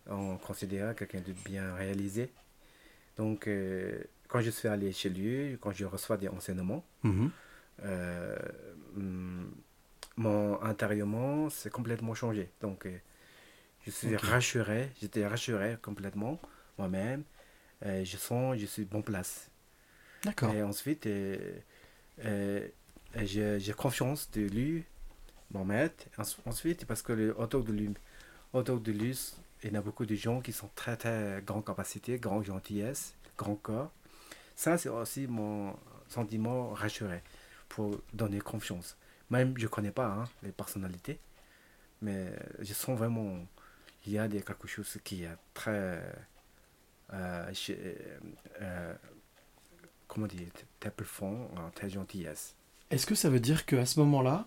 on considère quelqu'un de bien réalisé. Donc, euh, quand je suis allé chez lui, quand je reçois des enseignements, Mhm. euh, hum, mon intérieurement c'est complètement changé. Donc, euh, je suis Ok. rassuré, j'étais rassuré complètement moi-même. Je sens, je suis bon place. D'accord. Et ensuite, j'ai confiance de lui, Ens- Ensuite, parce que le, autour de lui, autour de lui, il y a beaucoup de gens qui sont très, très grande capacité, grande gentillesse, grand corps. Ça, c'est aussi mon sentiment rassuré pour donner confiance. Même, je ne connais pas hein, les personnalités, mais je sens vraiment il y a quelque chose qui est très. euh, chez- euh, comment dire, très profond, euh, très gentillesse. Est-ce que ça veut dire qu'à ce moment-là, euh,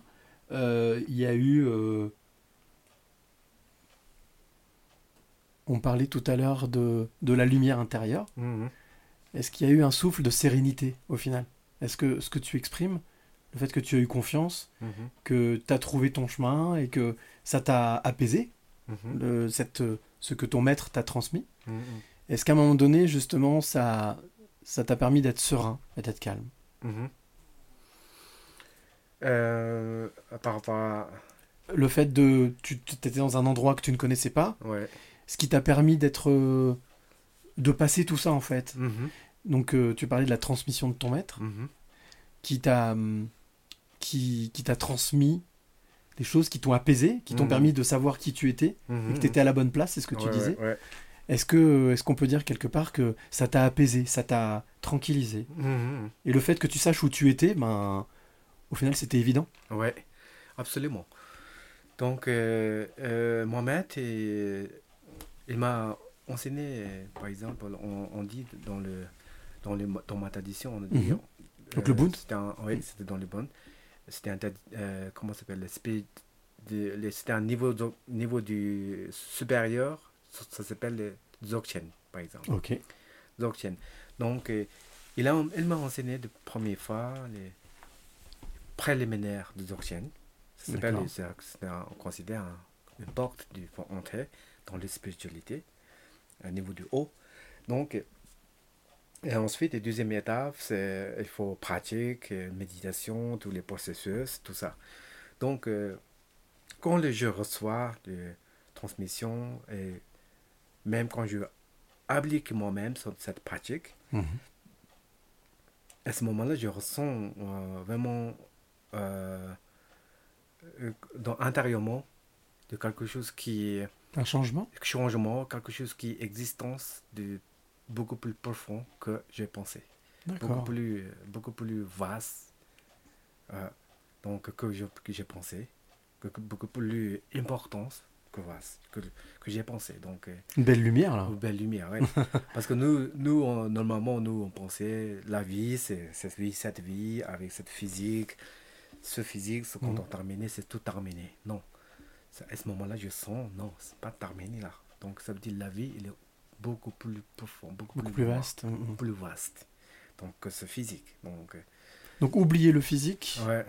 il y a eu... euh, On parlait tout à l'heure de, de la lumière intérieure. Est-ce qu'il y a eu un souffle de sérénité au final? Est-ce que ce que tu exprimes, le fait que tu as eu confiance, Mhm. que tu as trouvé ton chemin et que ça t'a apaisé, le- cette, ce que ton maître t'a transmis, est-ce qu'à un moment donné, justement, ça ça t'a permis d'être serein et d'être calme? Euh, par rapport à. Le fait de... Tu étais dans un endroit que tu ne connaissais pas, Ouais. ce qui t'a permis d'être... euh, de passer tout ça, en fait. Mhm. Donc, euh, tu parlais de la transmission de ton maître, Mhm. qui t'a hum, qui, qui t'a transmis des choses qui t'ont apaisé, qui t'ont Mhm. permis de savoir qui tu étais, et que tu étais à la bonne place, c'est ce que tu Ouais, disais. ouais, ouais. Est-ce que est-ce qu'on peut dire quelque part que ça t'a apaisé, ça t'a tranquillisé? Et le fait que tu saches où tu étais, ben au final c'était évident. Ouais, absolument. Donc, euh, euh, maître, il, m'a enseigné, par exemple, on, on dit dans, le, dans, le, dans ma tradition, on dit. Mhm. Donc le Bund C'était Oui, c'était dans le Bund. C'était un. euh, comment s'appelle C'était un niveau, do- niveau du supérieur, ça, ça s'appelle le Dzogchen, par exemple. Ok. Dzogchen. Donc, euh, il, a, il m'a enseigné de première fois les préliminaires de Dzogchen. On considère un- une porte du, pour entrer dans les spiritualités, au niveau du haut. Donc, et ensuite, la deuxième étape, c'est il faut pratique, euh, méditation, tous les processus, tout ça. Donc, euh, quand je reçois de transmission, et même quand je applique moi-même cette pratique, Mhm. à ce moment-là, je ressens euh, vraiment euh, euh, dans, intérieurement de quelque chose qui est Un changement? Changement, quelque chose qui est existence de beaucoup plus profond que j'ai pensé. Beaucoup plus, euh, beaucoup plus vaste euh, donc, que je- que j'ai pensé, que, que beaucoup plus importance que vaste, que, que j'ai pensé. Donc, Une belle lumière là. une belle lumière, ouais. Parce que nous, nous on- normalement, nous, on pensait la vie, c'est cette vie, cette vie, avec cette physique, ce physique, ce qu'on Mhm. doit terminer, c'est tout terminé. Non. À ce moment-là, je sens, non, c'est pas terminé là. Donc, ça veut dire la vie, elle est beaucoup plus profond, beaucoup, Beaucoup plus, vaste. Mhm. beaucoup plus vaste. Donc, que ce physique. Donc, euh, Donc oublier le physique ouais.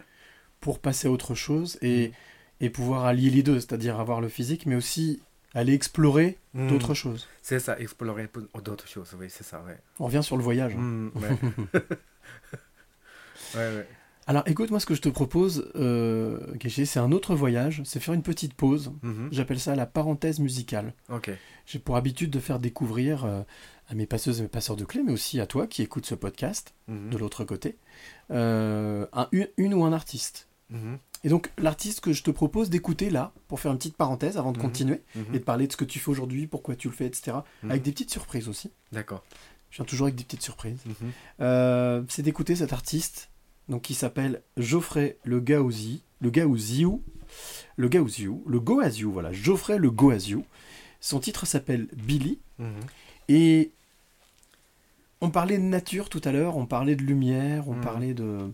pour passer à autre chose et, et pouvoir allier les deux, c'est-à-dire avoir le physique mais aussi aller explorer Mhm. d'autres choses. C'est ça, explorer pour- d'autres choses, oui, c'est ça, ouais. On revient sur le voyage. hein. Mhm, ouais. ouais, ouais. Alors écoute, moi ce que je te propose, euh, c'est un autre voyage, c'est faire une petite pause. Mhm. J'appelle ça la parenthèse musicale. J'ai pour habitude de faire découvrir euh, à mes passeuses et mes passeurs de clés, mais aussi à toi qui écoutes ce podcast Mhm. de l'autre côté, euh, un- une, ou un artiste. Mhm. Et donc l'artiste que je te propose d'écouter là, pour faire une petite parenthèse avant de continuer, et de parler de ce que tu fais aujourd'hui, pourquoi tu le fais, etc. Avec des petites surprises aussi. D'accord. Je viens toujours avec des petites surprises. Euh, c'est d'écouter cet artiste donc qui s'appelle Geoffrey Le Gaouzi, le Gaouziou, le Gaouziou, le Goaziou, voilà, Geoffrey Le Goaziou. Son titre s'appelle Billy Mhm. et on parlait de nature tout à l'heure, on parlait de lumière, on Mhm. parlait de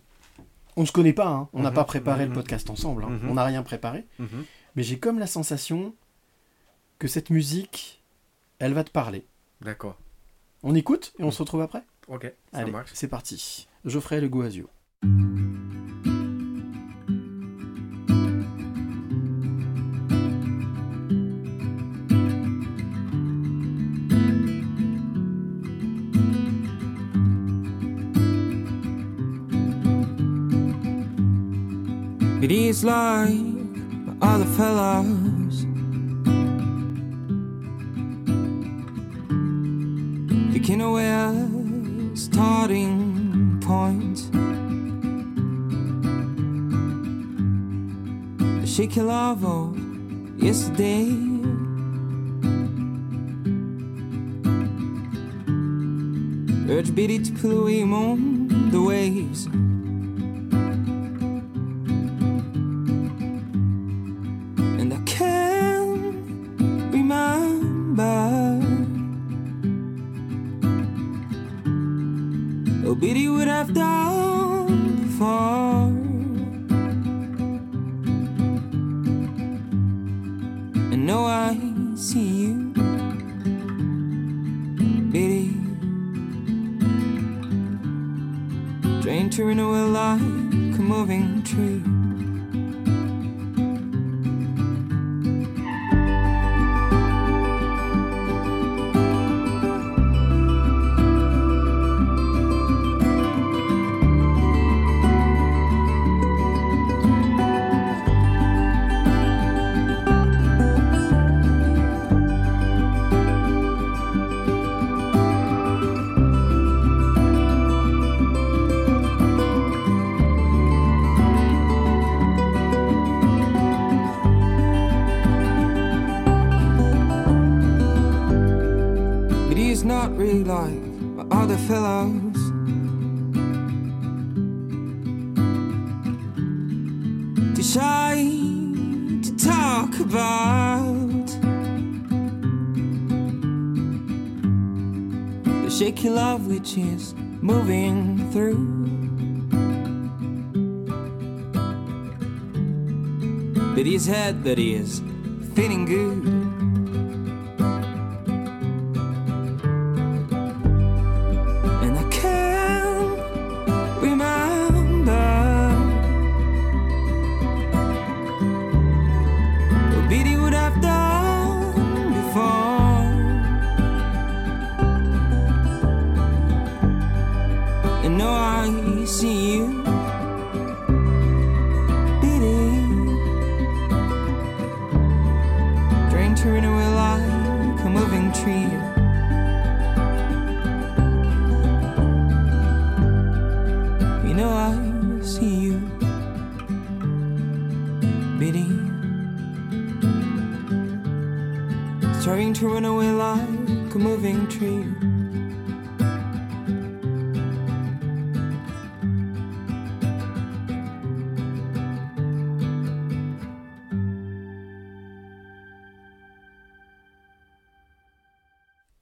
on ne se connaît pas, hein, on n'a Mhm. pas préparé le podcast ensemble, hein, on n'a rien préparé, mais j'ai comme la sensation que cette musique, elle va te parler. D'accord. On écoute et on se retrouve après? Ok, ça Allez, marche. c'est parti. Geoffrey Le Goazio. It's like other fellows. Picking away a starting point. Shaky love of yesterday. Urge Biddy to pull away among the waves. that she's moving through. That he's had, that he is feeling good.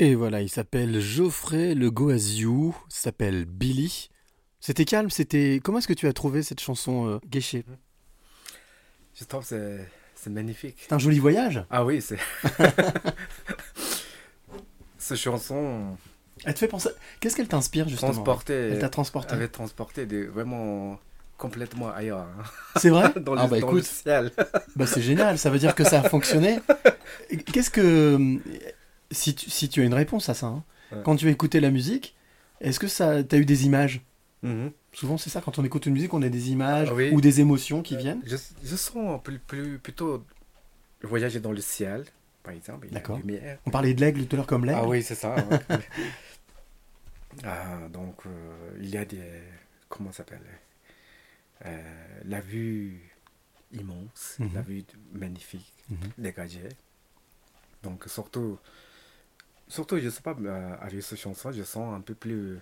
Et voilà, il s'appelle Geoffrey Le Goaziou, s'appelle Billy. C'était calme, c'était. Comment est-ce que tu as trouvé cette chanson euh, Guéché? Je trouve que c'est, magnifique. C'est un joli voyage? Ah oui, c'est. Cette chanson. Elle te fait penser. Qu'est-ce qu'elle t'inspire justement? Transporté. Elle t'a transporté. Elle transporté de vraiment complètement ailleurs. hein. C'est vrai? Dans, Ah bah dans le écoute. ciel. Bah c'est génial, ça veut dire que ça a fonctionné. Qu'est-ce que. Si tu, si tu as une réponse à ça, hein, Ouais. quand tu as écouté la musique, est-ce que ça t'as eu des images? Mhm. Souvent c'est ça, quand on écoute une musique, on a des images Ah oui. ou des émotions qui viennent. Je, je sens plus, plus, plutôt voyager dans le ciel, par exemple. D'accord. On parlait de l'aigle tout à l'heure comme l'aigle. Ah oui, c'est ça. ouais. Ah, donc, euh, il y a des. Comment ça s'appelle? Euh, La vue immense, la vue magnifique, Mhm. dégagée. Donc, surtout, surtout, je sais pas, euh, avec cette chanson, je sens un peu plus.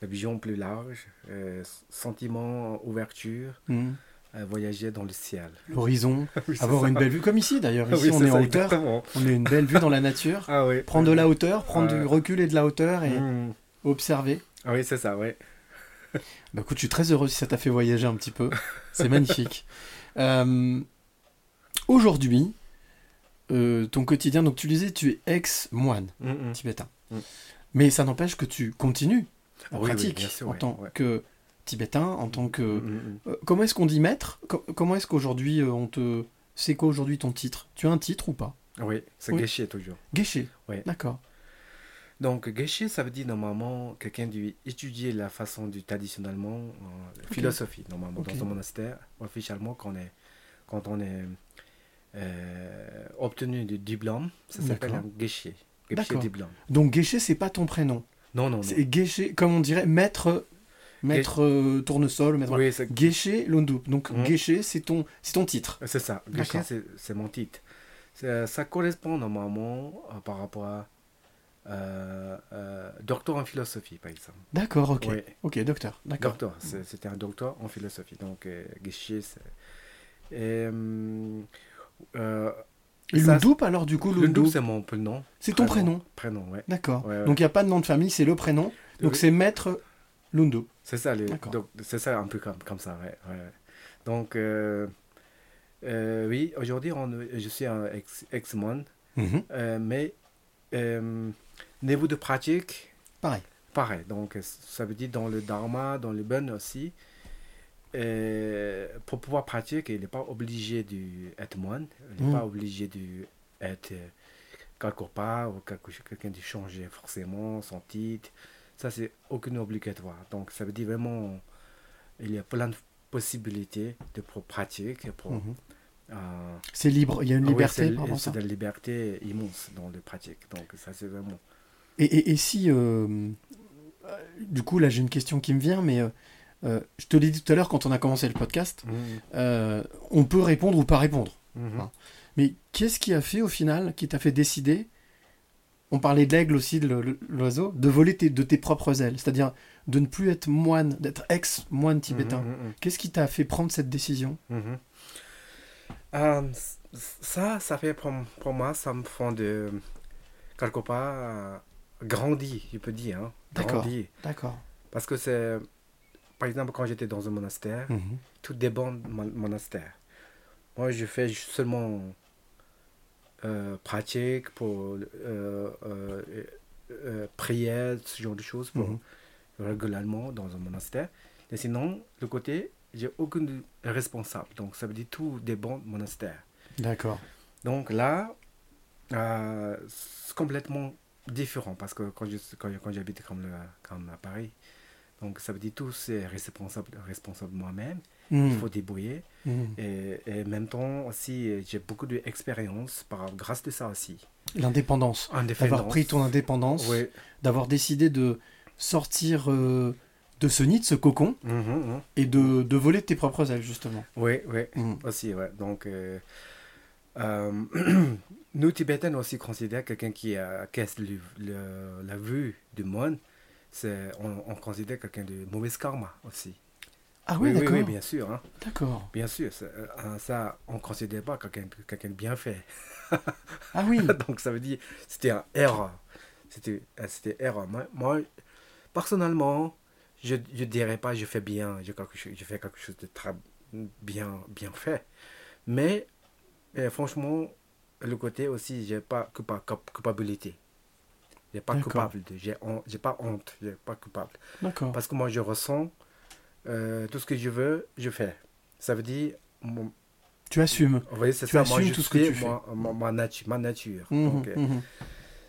La vision plus large, euh, sentiment, ouverture, Mhm. euh, voyager dans le ciel. L'horizon, Oui, avoir ça. une belle vue, comme ici d'ailleurs. Ici Oui, on est en hauteur, exactement. on a une belle vue dans la nature. Ah oui. Prendre de la hauteur, prendre du recul et de la hauteur et Mhm. observer. Ah oui, c'est ça, oui. Bah écoute, je suis très heureux si ça t'a fait voyager un petit peu. C'est magnifique. Euh, Aujourd'hui, euh, ton quotidien, donc tu disais, tu es ex-moine Mhm. tibétain. Mm. Mais ça n'empêche que tu continues la Oui, oui, pratique sûr, en ouais, tant ouais. que tibétain, en tant que... Euh, comment est-ce qu'on dit maître? Co- Comment est-ce qu'aujourd'hui euh, on te... C'est quoi aujourd'hui ton titre? Tu as un titre ou pas? Oui, c'est Oui. gâché toujours. Guéché Oui. D'accord. Donc, geshe, ça veut dire normalement quelqu'un qui étudie la façon du traditionnellement, euh, philosophie, normalement, dans un monastère, officiellement, quand on est, quand on est obtenu du diplôme, ça s'appelle un diplôme. Donc Guéché, c'est pas ton prénom. Non, non, non. C'est Guéché, comme on dirait, maître, maître euh, tournesol, maître. Oui, c'est Guéché Lundup. Donc. Guéché, c'est ton, c'est ton titre. c'est ça. Geshe, D'accord. c'est mon titre. C'est- Ça correspond normalement euh, par rapport à euh, euh, docteur en philosophie, par exemple. D'accord, ok. Oui. Ok, docteur. D'accord. Docteur, c'est- c'était un docteur en philosophie. Donc, euh, geshe, c'est. Euh, Lundup, alors du coup, Lundup, c'est mon prénom. c'est ton prénom. Prénom, ouais. D'accord. Ouais, ouais. Donc il n'y a pas de nom de famille, c'est le prénom. Donc Oui. c'est maître Lundup. C'est ça, les- c'est ça un peu comme, comme ça, ouais. ouais. Donc, euh, euh, oui, aujourd'hui, je suis un ex- ex-moine, Mhm. euh, mais euh, niveau de pratique, Pareil. pareil. Donc, ça veut dire dans le dharma, dans le ben aussi, pour pouvoir pratiquer, il n'est pas obligé d'être moine, il n'est Mm. pas obligé d'être euh, quelque part ou quelqu'un de changer forcément son titre. Ça, c'est aucune obligatoire. Donc, ça veut dire vraiment, il y a plein de possibilités de pour pratiquer, pour Mhm. euh, C'est libre, il y a une ah oui, liberté c'est- à c'est la liberté immense dans les pratiques. Donc, ça, c'est vraiment. Et, et- et si, euh, euh, du coup, là j'ai une question qui me vient, mais euh, euh, je te l'ai dit tout à l'heure quand on a commencé le podcast, euh, on peut répondre ou pas répondre. Mhm. Ah. Mais qu'est-ce qui a fait au final, qui t'a fait décider, on parlait de l'aigle aussi, de l'oiseau, de voler tes- de tes propres ailes, c'est-à-dire de ne plus être moine, d'être ex-moine tibétain. Mhm, Qu'est-ce qui t'a fait prendre cette décision? Euh, ça, ça fait pour, pour moi, ça me fait de quelque part grandir, je peux dire. Hein. D'accord. Parce que c'est, par exemple, quand j'étais dans un monastère, Mhm. tout dépend du monastère. Moi, je fais seulement euh, pratique pour euh, euh, prière, ce genre de choses, pour, Mhm. régulièrement dans un monastère. Et sinon, le côté, j'ai aucune responsable. Donc, ça veut dire tout dépend du monastère. D'accord. Donc là, c'est complètement différent parce que quand je quand, quand j'habite comme, le, comme à Paris, donc ça veut dire tout c'est responsable, responsable moi-même. Il faut débrouiller. Mhm. Et, et en même temps aussi, j'ai beaucoup d'expérience par grâce de ça aussi. L'indépendance. Indépendance. D'avoir pris ton indépendance, Oui. d'avoir décidé de sortir euh, de ce nid, de ce cocon, Mhm, mhm. et de, de voler de tes propres ailes, justement. Oui, oui, Mhm. aussi, ouais. Donc, euh, euh, nous, Tibétains, aussi considèrent quelqu'un qui a, a le- le- la vue du monde, on, on considère quelqu'un de mauvais karma aussi. Ah oui, d'accord. Oui, bien sûr. hein. D'accord. Bien sûr, euh, ça, on ne considère pas quelqu'un, quelqu'un de bien fait. Ah oui. Donc, ça veut dire, c'était un erreur. C'était, euh, c'était erreur. Moi, moi, personnellement, je ne dirais pas je fais bien, je, je fais quelque chose de très bien, bien fait. Mais, euh, franchement, le côté aussi, j'ai pas culpa- culp- culpabilité. J'ai pas coupable, j'ai pas honte, j'ai pas coupable. D'accord. Parce que moi, je ressens euh, tout ce que je veux, je fais. Ça veut dire, mon- Tu assumes. voyez, c'est Tu ça, moi, assumes je tout ce que tu fais. moi- ma, ma natu- ma nature. Donc,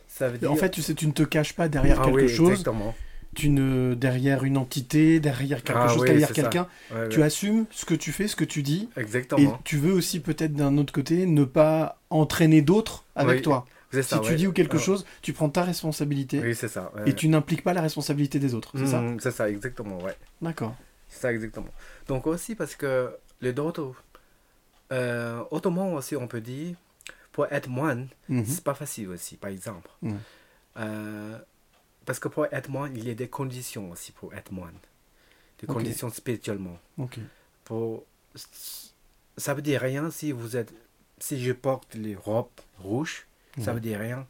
ça veut dire... En fait, tu sais, tu ne te caches pas derrière Ah quelque oui, chose, exactement. tu ne derrière une entité, derrière quelque Ah chose, oui, derrière quelqu'un. Ouais, Tu ouais. assumes ce que tu fais, ce que tu dis, et Exactement. tu veux aussi peut-être d'un autre côté ne pas entraîner d'autres avec Oui, toi. Si ça, tu ouais. dis ou quelque chose, tu prends ta responsabilité Oui, c'est ça. ouais. et tu n'impliques pas la responsabilité des autres. C'est ça Mhm, C'est ça, exactement, ouais. D'accord. C'est ça, exactement. Donc aussi parce que les autres, euh, autrement aussi, on peut dire, pour être moine, Mhm. c'est pas facile aussi, par exemple. Mhm. Euh, parce que pour être moine, il y a des conditions aussi pour être moine. Des conditions spirituellement. Ok. Pour... Ça veut dire rien si vous êtes... Si je porte les robes rouges, ça Mhm. veut dire rien.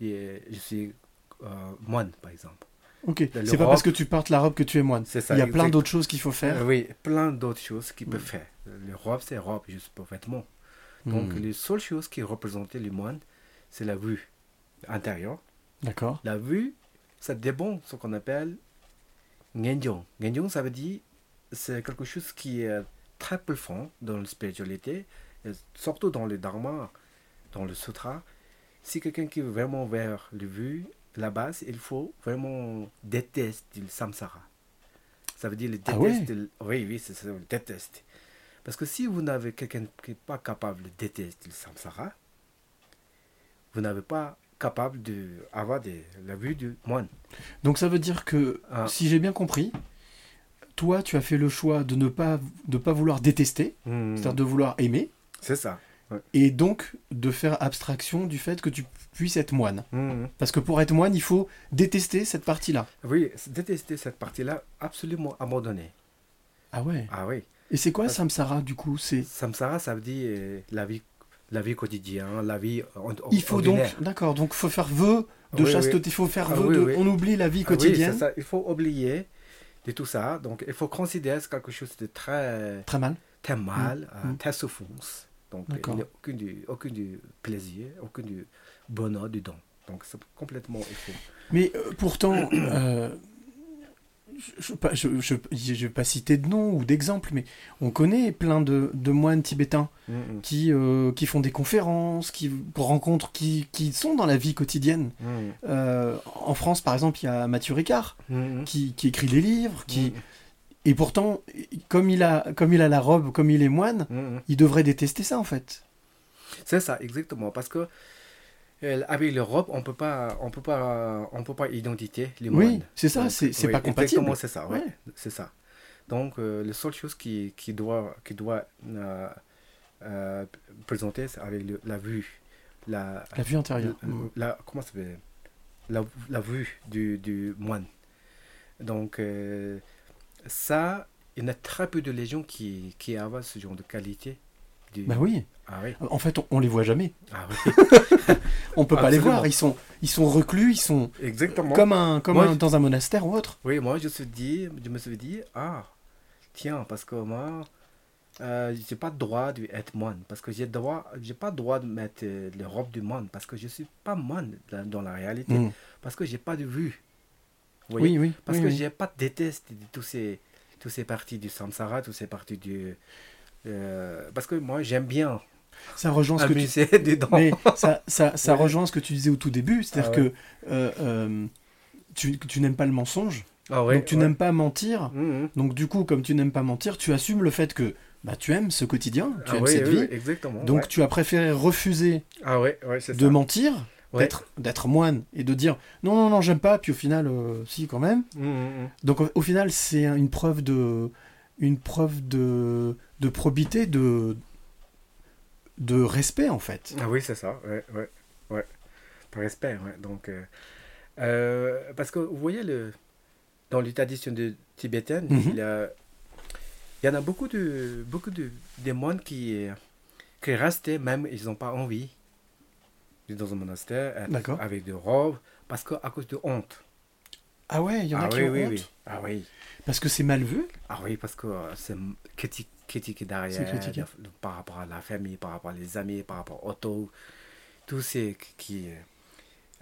Et Je suis euh, moine, par exemple. Ok. Le C'est pas robe- parce que tu portes la robe que tu es moine. C'est ça, Il y a plein d'autres choses qu'il faut faire. Euh, oui, plein d'autres choses qu'il peut faire. Les robes, c'est robe, juste pour vêtements. Donc, Mm. les seules choses qui représentaient les moines, c'est la vue intérieure. D'accord. La vue, ça dépend de ce qu'on appelle Ngenjong. Ngenjong, ça veut dire, c'est quelque chose qui est très profond dans la spiritualité, et surtout dans le Dharma, dans le Sutra. Si quelqu'un qui est vraiment vers le vue, la base, il faut vraiment détester le samsara. Ça veut dire le Ah ouais? détester. le- Oui, oui, c'est ça, le détester. Parce que si vous n'avez quelqu'un qui n'est pas capable de détester le samsara, vous n'avez pas capable d'avoir la vue du moine. Donc ça veut dire que, Ah. si j'ai bien compris, toi, tu as fait le choix de ne pas, de pas vouloir détester, Hmm. c'est-à-dire de vouloir aimer, C'est ça. Ouais. et donc de faire abstraction du fait que tu puisses être moine. Hmm. Parce que pour être moine, il faut détester cette partie-là. Oui, détester cette partie-là, absolument abandonner. Ah ouais Ah oui. Et c'est quoi Parce- samsara du coup? C'est Samsara, ça veut dire euh, la vie, la vie quotidienne, la vie il faut ordinaire. donc, d'accord, donc faut faire vœu de Oui, chasteté, oui. il faut faire Ah vœu oui, de, on oublie la vie Ah oui, quotidienne. c'est ça. Il faut oublier de tout ça. Donc, il faut considérer c'est quelque chose de très, Très mal. très mal, Mm. euh, très souffrance. Donc, il n'y a aucun du, aucun du plaisir, aucun du bonheur dedans. Donc, c'est complètement il faut. Mais euh, pourtant, euh, je ne je, je, je vais pas citer de nom ou d'exemple, mais on connaît plein de, de moines tibétains Mm, mm. qui, euh, qui font des conférences, qui rencontrent, qui, qui sont dans la vie quotidienne. Mm, en France, par exemple, il y a Mathieu Ricard mm, qui, qui écrit des livres, qui, et pourtant, comme il, a, comme il a la robe, comme il est moine, mm, mm. il devrait détester ça en fait. C'est ça, exactement. Parce que euh, avec l'Europe, on peut pas, on peut pas, on peut pas identifier les Oui, moines. c'est ça, c'est- oui, pas compatible. Exactement, c'est ça. ouais, Ouais. c'est ça. Donc, euh, la seule chose qui, qui doit, qui doit euh, présenter, c'est avec le- la vue, la, La vue intérieure. la, la- comment ça s'appelle? La, la vue du, du moine. Donc, ça, il y en a très peu de légions qui, qui avaient ce genre de qualité. Du... Bah oui. Ah oui. En fait, on, on les voit jamais. Ah oui. On peut pas les voir. Ils sont, ils sont reclus. Ils sont Exactement. comme un, comme Moi, un- je- dans un monastère ou autre. Oui, moi, je, me suis dit, je me suis dit, ah, tiens, parce que moi, euh, j'ai pas le droit d'être moine. Parce que j'ai droit, j'ai pas le droit de mettre euh, les robes du moine. Parce que je suis pas moine dans, la réalité. Mm. Parce que j'ai pas de vue. Vous voyez Oui, oui. Parce oui, que oui. j'ai pas de déteste de tous ces, tous ces parties du samsara, tous ces parties du. euh, parce que moi, j'aime bien Ça rejoint ce que tu dedans. Mais ça, ça, ça Ouais. rejoint ce que tu disais au tout début, c'est-à-dire Ah ouais. que euh, euh, tu, tu n'aimes pas le mensonge, Ah ouais, donc tu n'aimes pas mentir. Mhm. Donc du coup, comme tu n'aimes pas mentir, tu assumes le fait que bah, tu aimes ce quotidien, tu Ah aimes cette vie. donc tu as préféré refuser Ah de ça. mentir, Ouais. d'être, moine et de dire non, non, non, j'aime pas, puis au final, euh, si quand même. Mhm, mhm. Donc au, au final, c'est un- une preuve de, une preuve de, de probité, de, de respect en fait. Ah oui, c'est ça, ouais, ouais, ouais. Par respect, ouais. Donc, euh, euh, parce que vous voyez, le, dans les traditions de tibétaines, Mhm. il, a- il y en a beaucoup de, beaucoup de, des moines qui, qui restaient, même ils n'ont pas envie, dans un monastère, D'accord. avec des robes, parce que à cause de honte. Ah ouais, il y en a ah qui oui, ont oui, honte. oui. Ah oui. Parce que c'est mal vu. Ah oui, parce que euh, c'est critique, critiqué derrière, C'est critiqué. de- de- par rapport à la famille, par rapport à les amis, par rapport au auto, tout ces qui, euh,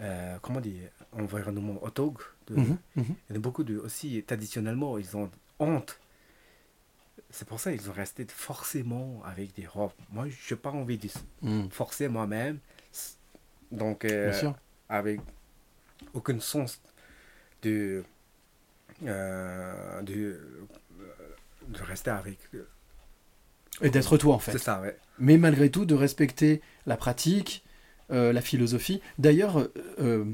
euh, comment dire, environnement auto. de- Mhm, mhm. Il y en a beaucoup de, aussi, traditionnellement, ils ont honte. C'est pour ça qu'ils ont resté forcément avec des robes. Moi, je n'ai pas envie de Mm. forcer moi-même. Donc, euh, avec aucun sens de, euh, de, de rester avec. euh, Et d'être toi en fait. C'est ça, ouais. Mais malgré tout, de respecter la pratique, euh, la philosophie. D'ailleurs, euh, euh,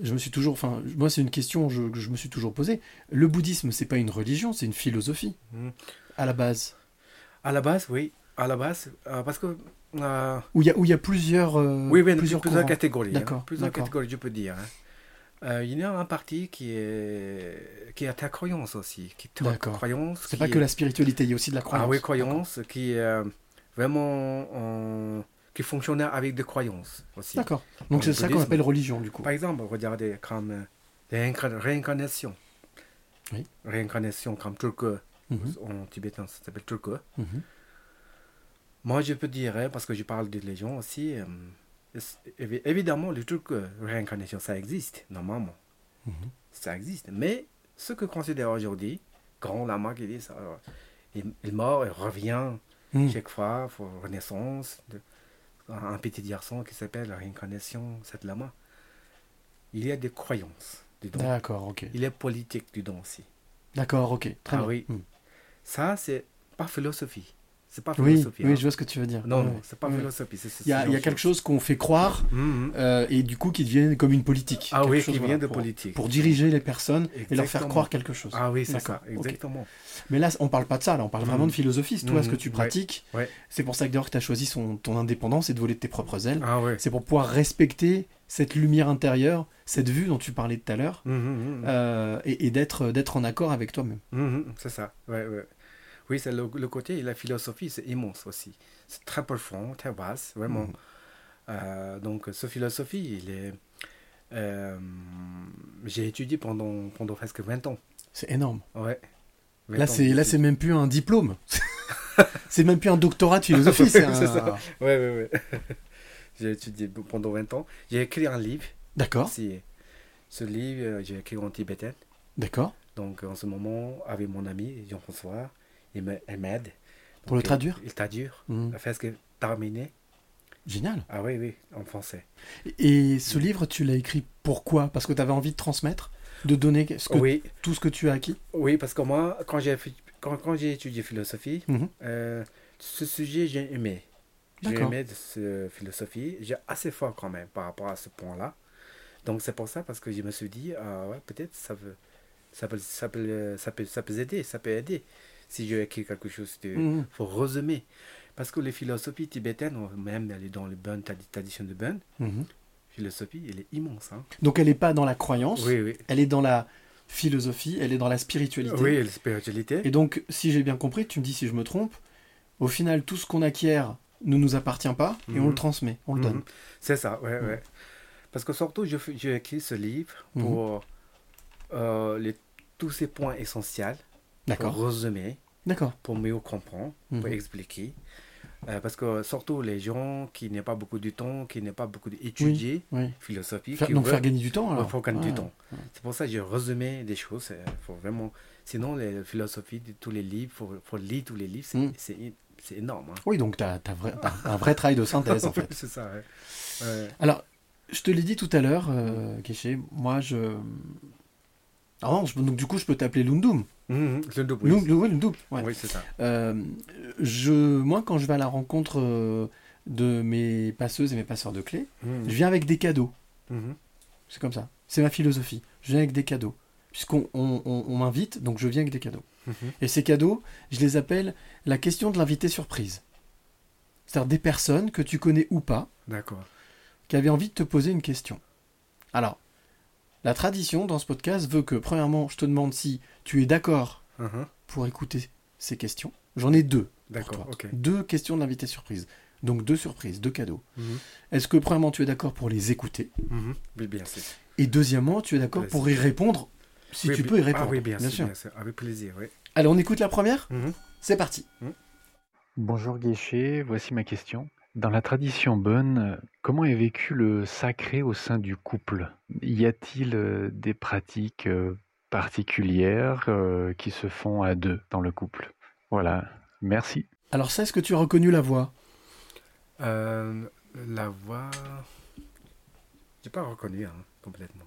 je me suis toujours, enfin, moi c'est une question je- que je me suis toujours posée. Le bouddhisme, c'est pas une religion, c'est une philosophie Mhm. à la base. À la base, oui. À la base, euh, parce que. Euh, Où il y a, y plusieurs, euh, oui, oui, plusieurs, plusieurs, courants. catégories. hein. Plusieurs catégories, je peux dire. hein. Euh, il y a un parti qui est qui a ta croyance aussi, qui D'accord. croyance. C'est pas est- que la spiritualité, il y a aussi de la croyance. Ah oui, croyance qui est euh, vraiment qui fonctionne avec des croyances aussi. D'accord. Donc c'est ça qu'on appelle religion du coup. Par exemple, regardez comme réincar- réincarnation. Oui. Réincarnation comme turco, Mhm, en tibétain ça s'appelle turco. mhm. Moi je peux dire, hein, parce que je parle de légion aussi, euh, évidemment le turco, réincarnation ça existe, normalement. Mhm. Ça existe. Mais ce que considère aujourd'hui, grand lama qui dit ça, euh, il, il meurt, il revient Mhm. chaque fois pour renaissance. de- un un petit garçon qui s'appelle la réincarnation, cette lama. il y a des croyances dedans. D'accord, ok. Il a politique dedans aussi. D'accord, ok. Très ah bien. oui. Hmm. Ça, c'est pas philosophie. C'est pas Oui, philosophie. oui, hein. je vois ce que tu veux dire. Non, non, c'est pas philosophie. Il y a, y quelque chose qu'on fait croire Mhm. euh, et du coup qui devient comme une politique. Ah oui, chose, qui voilà, vient de pour- politique. Pour diriger les personnes et leur faire croire quelque chose. Ah oui, c'est ça, exactement. Mais là, on parle pas de ça, là, on parle vraiment de philosophie. Toi, ce que tu pratiques, ouais. c'est pour ça que d'ailleurs tu as choisi son, ton indépendance et de voler de tes propres ailes. Ah ouais. C'est pour pouvoir respecter cette lumière intérieure, cette vue dont tu parlais tout à l'heure, euh, et, et d'être d'être en accord avec toi-même. C'est ça, ouais, ouais. Oui, c'est le, le côté, la philosophie, c'est immense aussi. C'est très profond, très vaste, vraiment. Mhm. Euh, donc, ce philosophie, il est... euh, J'ai étudié pendant, pendant presque 20 ans. C'est énorme. Ouais. 20 Là, c'est là, c'est même plus un diplôme. c'est même plus un doctorat de philosophie. c'est un- ça. Ouais, ouais, ouais. J'ai étudié pendant 20 ans. J'ai écrit un livre. D'accord. Ce livre, euh, j'ai écrit en tibétain. D'accord. Donc, en ce moment, avec mon ami Jean-François, il m'aide. Pour le traduire Il, il traduire. Mhm. La presque terminé. Génial. Ah oui, oui, en français. Et ce livre, tu l'as écrit pourquoi? Parce que tu avais envie de transmettre De donner ce que- Oui. tout ce que tu as acquis? Oui, parce que moi, quand j'ai quand, quand étudié philosophie, Mhm. euh, ce sujet, j'ai aimé. J'ai aimé de ce philosophie. J'ai assez fort quand même par rapport à ce point-là. Donc c'est pour ça, parce que je me suis dit, ah ouais, peut-être ça peut, ça, peut, ça, peut, ça, peut, ça peut aider, ça peut aider. Si je écris quelque chose, il Mhm. faut résumer. Parce que les philosophies tibétaines, même dans les bonnes tradi- traditions de Bön, Mhm. philosophie, elle est immense. Hein. Donc elle n'est pas dans la croyance, Oui, oui. elle est dans la philosophie, elle est dans la spiritualité. Oui, la spiritualité. Et donc, si j'ai bien compris, tu me dis si je me trompe, au final, tout ce qu'on acquiert ne nous appartient pas et on le transmet, on le donne. C'est ça, ouais, ouais. Parce que surtout, j'ai écrit ce livre pour euh, les, tous ces points essentiels, D'accord. pour résumer, D'accord. pour mieux comprendre, pour Mhm. expliquer. Euh, parce que surtout les gens qui n'ont pas beaucoup de temps, qui n'ont pas beaucoup d'étudier oui. philosophie, Faire- qui donc veulent- faire gagner du temps, alors. faut gagner Ouais, du temps. C'est pour ça que j'ai résumé des choses. euh, faut vraiment... Sinon, les philosophies de tous les livres, il faut, faut lire tous les livres, c'est c'est énorme. hein. Oui, donc tu as, un vrai travail de synthèse, en fait. c'est ça. Ouais. Alors, je te l'ai dit tout à l'heure, euh, Kéché, moi je. Ah non, je- donc du coup, je peux t'appeler Lundum. Mhm, Lundum, oui. Oui, Lundum, ouais. Oui, c'est ça. Euh, je, moi, quand je vais à la rencontre euh, de mes passeuses et mes passeurs de clés, Mhm. je viens avec des cadeaux. C'est comme ça. C'est ma philosophie. Je viens avec des cadeaux. Puisqu'on on, on- on m'invite, donc je viens avec des cadeaux. Et ces cadeaux, je les appelle la question de l'invité surprise. C'est-à-dire des personnes que tu connais ou pas, D'accord. qui avaient envie de te poser une question. Alors, la tradition dans ce podcast veut que, premièrement, je te demande si tu es d'accord Mhm. pour écouter ces questions. J'en ai deux. pour D'accord. Deux questions de l'invité surprise. Donc deux surprises, deux cadeaux. Mhm. Est-ce que, premièrement, tu es d'accord pour les écouter? Mhm. Oui, bien sûr. Et deuxièmement, tu es d'accord pour y répondre si Oui, tu peux y répondre. Ah oui, bien, sûr, bien sûr. Avec plaisir, oui. Allez, on écoute la première? Mhm. C'est parti. Bonjour Guéché, voici ma question. Dans la tradition bonne, comment est vécu le sacré au sein du couple? Y a-t-il euh, des pratiques euh, particulières euh, qui se font à deux dans le couple? Voilà, merci. Alors ça, est-ce que tu as reconnu la voix? Euh, la voix. J'ai pas reconnu hein, complètement.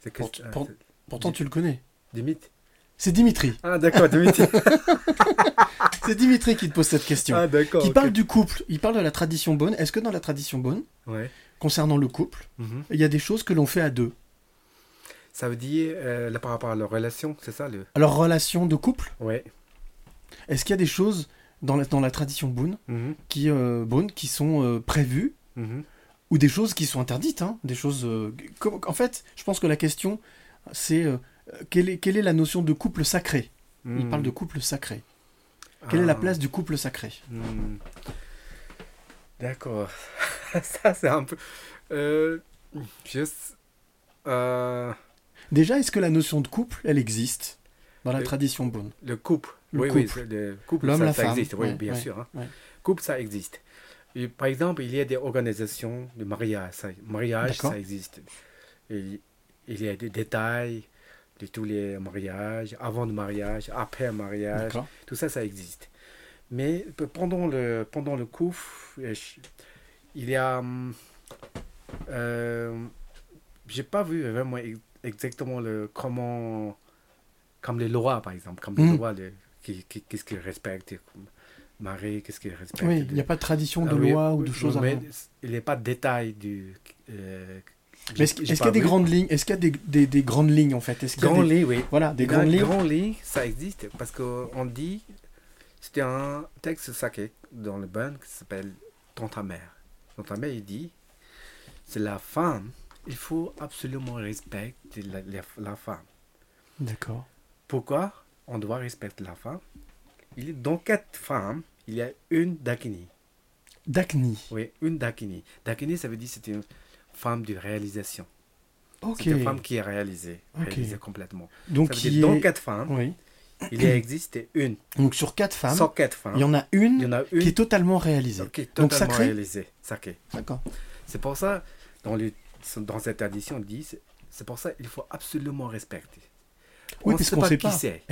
C'est que- Pour- euh, pour- c'est- Pourtant, tu le connais. Dimitri. C'est Dimitri. Ah, d'accord, Dimitri. C'est Dimitri qui te pose cette question. Ah, d'accord, Qui parle du couple. Il parle de la tradition bonne. Est-ce que dans la tradition bonne, Ouais. concernant le couple, Mhm. il y a des choses que l'on fait à deux Ça veut dire, euh, là, par rapport à leur relation, c'est ça le... Alors, relation de couple, Ouais. est-ce qu'il y a des choses dans la, dans la tradition bonne Mhm. qui, euh, bonne qui sont euh, prévues Mhm. ou des choses qui sont interdites hein, des choses comme- en fait je pense que la question c'est quelle, est, quelle est la notion de couple sacré? Il Mhm. parle de couple sacré quelle est la Ah. place du couple sacré? Hmm. D'accord. ça, c'est un peu. Euh, euh, déjà est-ce que la notion de couple elle existe dans la Le- tradition bonne? le couple. Le oui, oui, couple. le couple, L'homme, ça, la ça femme. existe, oui, Ouais, bien ouais, sûr. hein. ouais. Couple, ça existe. Et, par exemple, il y a des organisations de mariage. Ça, mariage, ça existe. Et il y a des détails de tous les mariages, avant le mariage, après le mariage. Tout ça, ça existe. Mais pe- pendant le, pendant le couple, euh, il y a hum, euh, j'ai pas vu vraiment ex- exactement le comment comme les lois par exemple comme les Mm. lois qui- qu'est-ce qu'ils respectent Marie qu'est-ce qu'ils respectent Oui, il n'y a pas de tradition de Ah oui, loi ou de oui, choses à il n'y a pas de détails du euh, Mais est-ce qu'il y a des grandes lignes? Est-ce qu'il y a des, des- des grandes lignes en fait? Grandes des- lignes, oui. Voilà, des grandes lignes. grandes lignes, ça existe parce qu'on dit, c'était un texte sacré dans le Bun qui s'appelle Dans ta mère. Dans ta mère, il dit, c'est la femme, il faut absolument respecter la, la- la femme. D'accord. Pourquoi on doit respecter la femme? Il, Dans quatre femmes, il y a une Dakini. Dakini. Oui, une Dakini. Dakini, ça veut dire que c'est une femme de réalisation. Ok. C'est une femme qui est réalisée, Ok. réalisée complètement. Donc, ça veut dire, dans est- quatre femmes, Oui. il y a existé une. Donc sur quatre femmes, Sur quatre femmes, il y en a une, il y en a une qui est totalement réalisée. qui est Donc totalement sacrée réalisée. Sacrée. D'accord. C'est pour ça, dans, le, dans cette tradition, on dit, c'est- pour ça qu'il faut absolument respecter. Oui, on parce sait qu'on pas sait qui pas. c'est.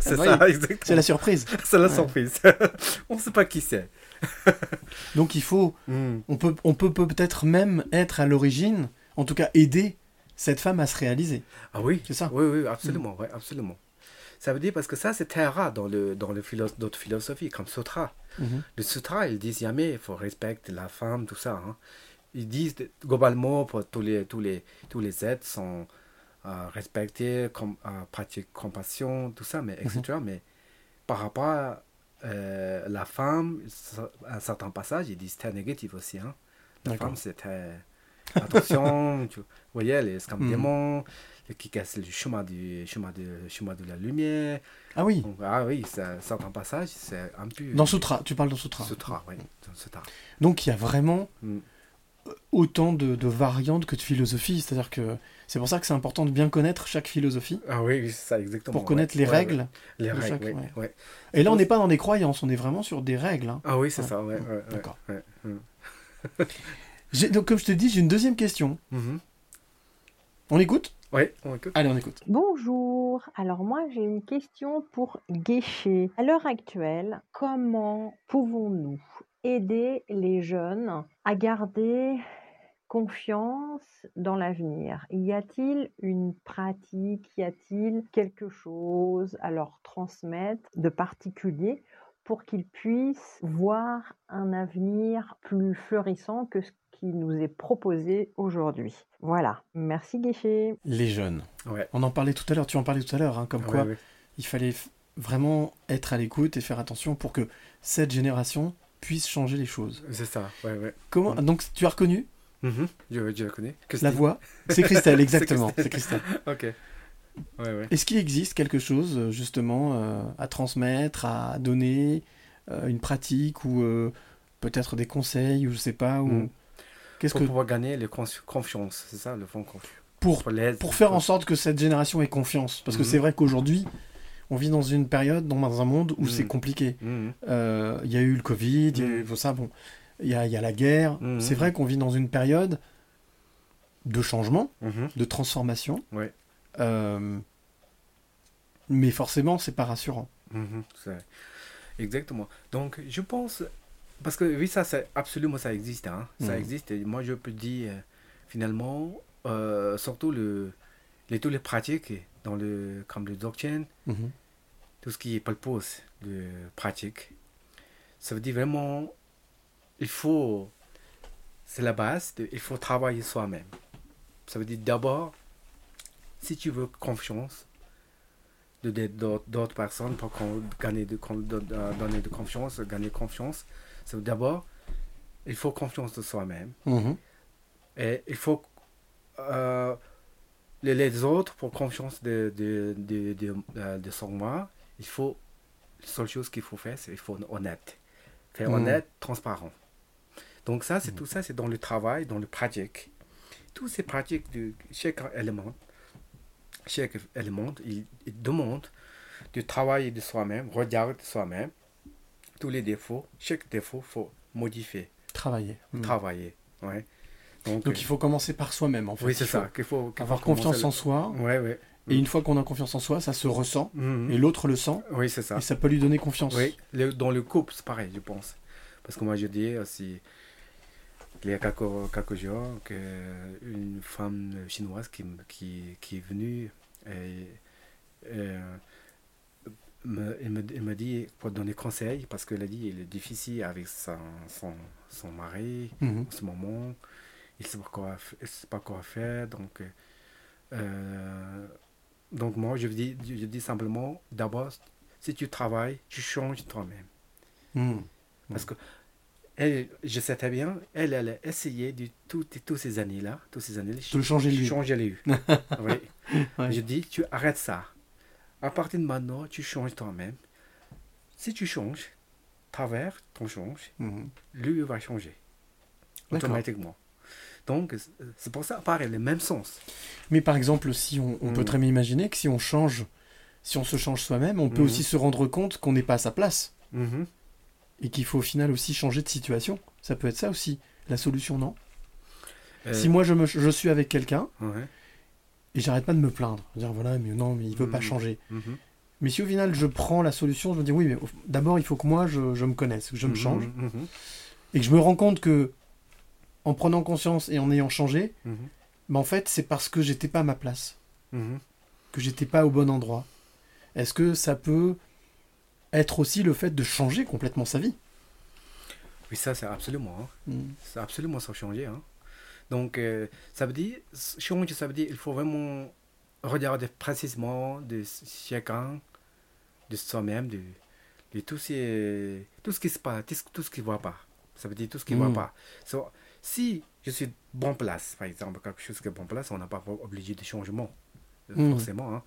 c'est Oui, ça, exactement. c'est la surprise. c'est la Ouais. surprise. on ne sait pas qui c'est. Donc il faut, Hmm. on peut, on peut peut-être même être à l'origine, en tout cas aider cette femme à se réaliser. Ah oui, c'est ça. Oui, oui, absolument, ouais, absolument. Ça veut dire parce que ça, c'est très rare dans, le, dans le philo- d'autres philosophies, comme Sutra. Mhm. Le Sutra, ils disent jamais il faut respecter la femme, tout ça. hein. Ils disent globalement pour tous les, tous les, tous les êtres sont euh, respectés, com, euh, pratiquent compassion, tout ça, mais etc. Mais par rapport à euh, la femme, ça- à un certain passage, ils disent très négatif aussi. Hein. La femme, c'est très. Attention, tu voyez, est comme Mhm. démon, qui casse le chemin, du, chemin, de, chemin de la lumière. Ah oui. Donc, ah oui, c'est- certains passages, c'est un peu. Dans Sutra, tu parles dans Sutra. Sutra, oui, dans Sutra. Donc il y a vraiment Mm. euh, autant de, de variantes que de philosophies. C'est-à-dire que c'est pour ça que c'est important de bien connaître chaque philosophie. Ah oui, oui, c'est ça, exactement. Pour connaître ouais, les ouais, règles. ouais. Les règles, chaque- oui, ouais. ouais. Et là, on n'est pas dans des croyances, on est vraiment sur des règles. hein. Ah oui, c'est Ouais. ça, ouais. ouais, ouais, D'accord. ouais, mm. J'ai- Donc, comme je te dis, j'ai une deuxième question. Mhm. On écoute? Oui, on écoute. Allez, on écoute. Bonjour, alors moi j'ai une question pour Guéché. À l'heure actuelle, comment pouvons-nous aider les jeunes à garder confiance dans l'avenir Y a-t-il une pratique, y a-t-il quelque chose à leur transmettre de particulier pour qu'ils puissent voir un avenir plus florissant que ce qui nous est proposé aujourd'hui? Voilà, merci Guéché. Les jeunes. Ouais. On en parlait tout à l'heure, tu en parlais tout à l'heure, hein, comme Ouais, quoi ouais. il fallait vraiment être à l'écoute et faire attention pour que cette génération puisse changer les choses. C'est ça, ouais, ouais. Comment Mm. Donc, tu as reconnu Mhm. je, je la connais. la voix C'est Christelle, exactement. C'est Christelle. ok. Ouais, ouais. Est-ce qu'il existe quelque chose, euh, justement, euh, à transmettre, à donner, euh, une pratique ou euh, peut-être des conseils, ou je sais pas, ou... Mm. Qu'est-ce Pour que... pouvoir gagner les confiance, c'est ça, le fond confiance. Pour, les- pour faire en sorte que cette génération ait confiance. Parce que Mhm. c'est vrai qu'aujourd'hui, on vit dans une période, dans un monde où Mhm. c'est compliqué. Il y a eu le Covid, il y a eu ça, bon. Il y a, y a la guerre. Mhm. C'est vrai qu'on vit dans une période de changement, Mhm. de transformation. Ouais. Euh, mais forcément, c'est pas rassurant. Mhm, Exactement. Donc, je pense, parce que oui, ça, c'est absolument, ça existe. Hein. Ça existe. Et moi, je peux dire, euh, finalement, euh, surtout le, les, tous les pratiques, dans le, comme le blockchain, tout ce qui est purpose de pratique, ça veut dire vraiment, il faut, c'est la base, de- il faut travailler soi-même. Ça veut dire d'abord, si tu veux confiance, de de- d'autres personnes pour qu'on gagner de, de- donner de confiance, gagner confiance. C'est d'abord, il faut confiance de soi-même. Mhm. Et il faut euh, les, les autres pour confiance de, de, de, de, euh, de son moi. Il faut, la seule chose qu'il faut faire, c'est qu'il faut être honnête. Faire Mhm. honnête, transparent. Donc ça, c'est tout ça, c'est dans le travail, dans le pratique. Toutes ces pratiques de chaque élément, chaque élément, il, il demande de travailler de soi-même, regarder soi-même, tous les défauts, chaque défaut, faut modifier, Travailler. Mhm. travailler. Ouais. Donc, Donc euh, il faut commencer par soi-même, en fait. Oui, c'est ça. Qu'il faut, avoir confiance le- en soi. Ouais, ouais. Et une fois qu'on a confiance en soi, ça se ressent. Et l'autre le sent. Oui, c'est ça. Et ça peut lui donner confiance. Oui, le- dans le couple, c'est pareil, je pense. Parce que moi, je dis aussi, il y a quelques, quelques jours, que une femme chinoise qui, qui, qui est venue et, et, me, elle, me, elle me dit pour donner conseil parce qu'elle a dit il est difficile avec son, son, son mari Mhm. en ce moment. Il ne sait pas quoi, il sait pas quoi faire. Donc, euh, euh, donc moi, je dis, je dis simplement, d'abord, si tu travailles, tu changes toi-même. Mhm. Parce que elle, je sais très bien, elle, elle a essayé de toutes toutes ces années-là, toutes ces années De le changer lui. changer lui. oui. Ouais. Je dis, tu arrêtes ça. À partir de maintenant, tu changes toi-même. Si tu changes, travers ton change, Mhm. lui va changer automatiquement. Donc, c'est- c'est pour ça, pareil, le même sens. Mais par exemple, si on, on peut Mhm. très bien imaginer que si on change, si on se change soi-même, on peut Mhm. aussi se rendre compte qu'on n'est pas à sa place. Mhm. Et qu'il faut au final aussi changer de situation. Ça peut être ça aussi, la solution, non? Euh, Si moi je, me, je suis avec quelqu'un Ouais. et j'arrête pas de me plaindre, dire voilà, mais non, mais il veut pas Mhm. changer. Mhm. Mais si au final je prends la solution, je me dis oui, mais d'abord il faut que moi je, je me connaisse, que je me Mhm, change, et que je me rends compte que en prenant conscience et en ayant changé, mais en fait c'est parce que j'étais pas à ma place, que j'étais pas au bon endroit. Est-ce que ça peut être aussi le fait de changer complètement sa vie Oui, ça, c'est absolument. hein. Mhm. C'est absolument ça changer. hein. Donc, euh, ça veut dire, changer, ça veut dire il faut vraiment regarder précisément de chacun, de soi-même, de, de tout, ces, tout ce qui se passe, tout ce- qui ne va pas. Ça veut dire tout ce qui ne va pas. So, si je suis bon place, par exemple, quelque chose qui est bon place, on n'a pas obligé de changement, Mhm. forcément. hein.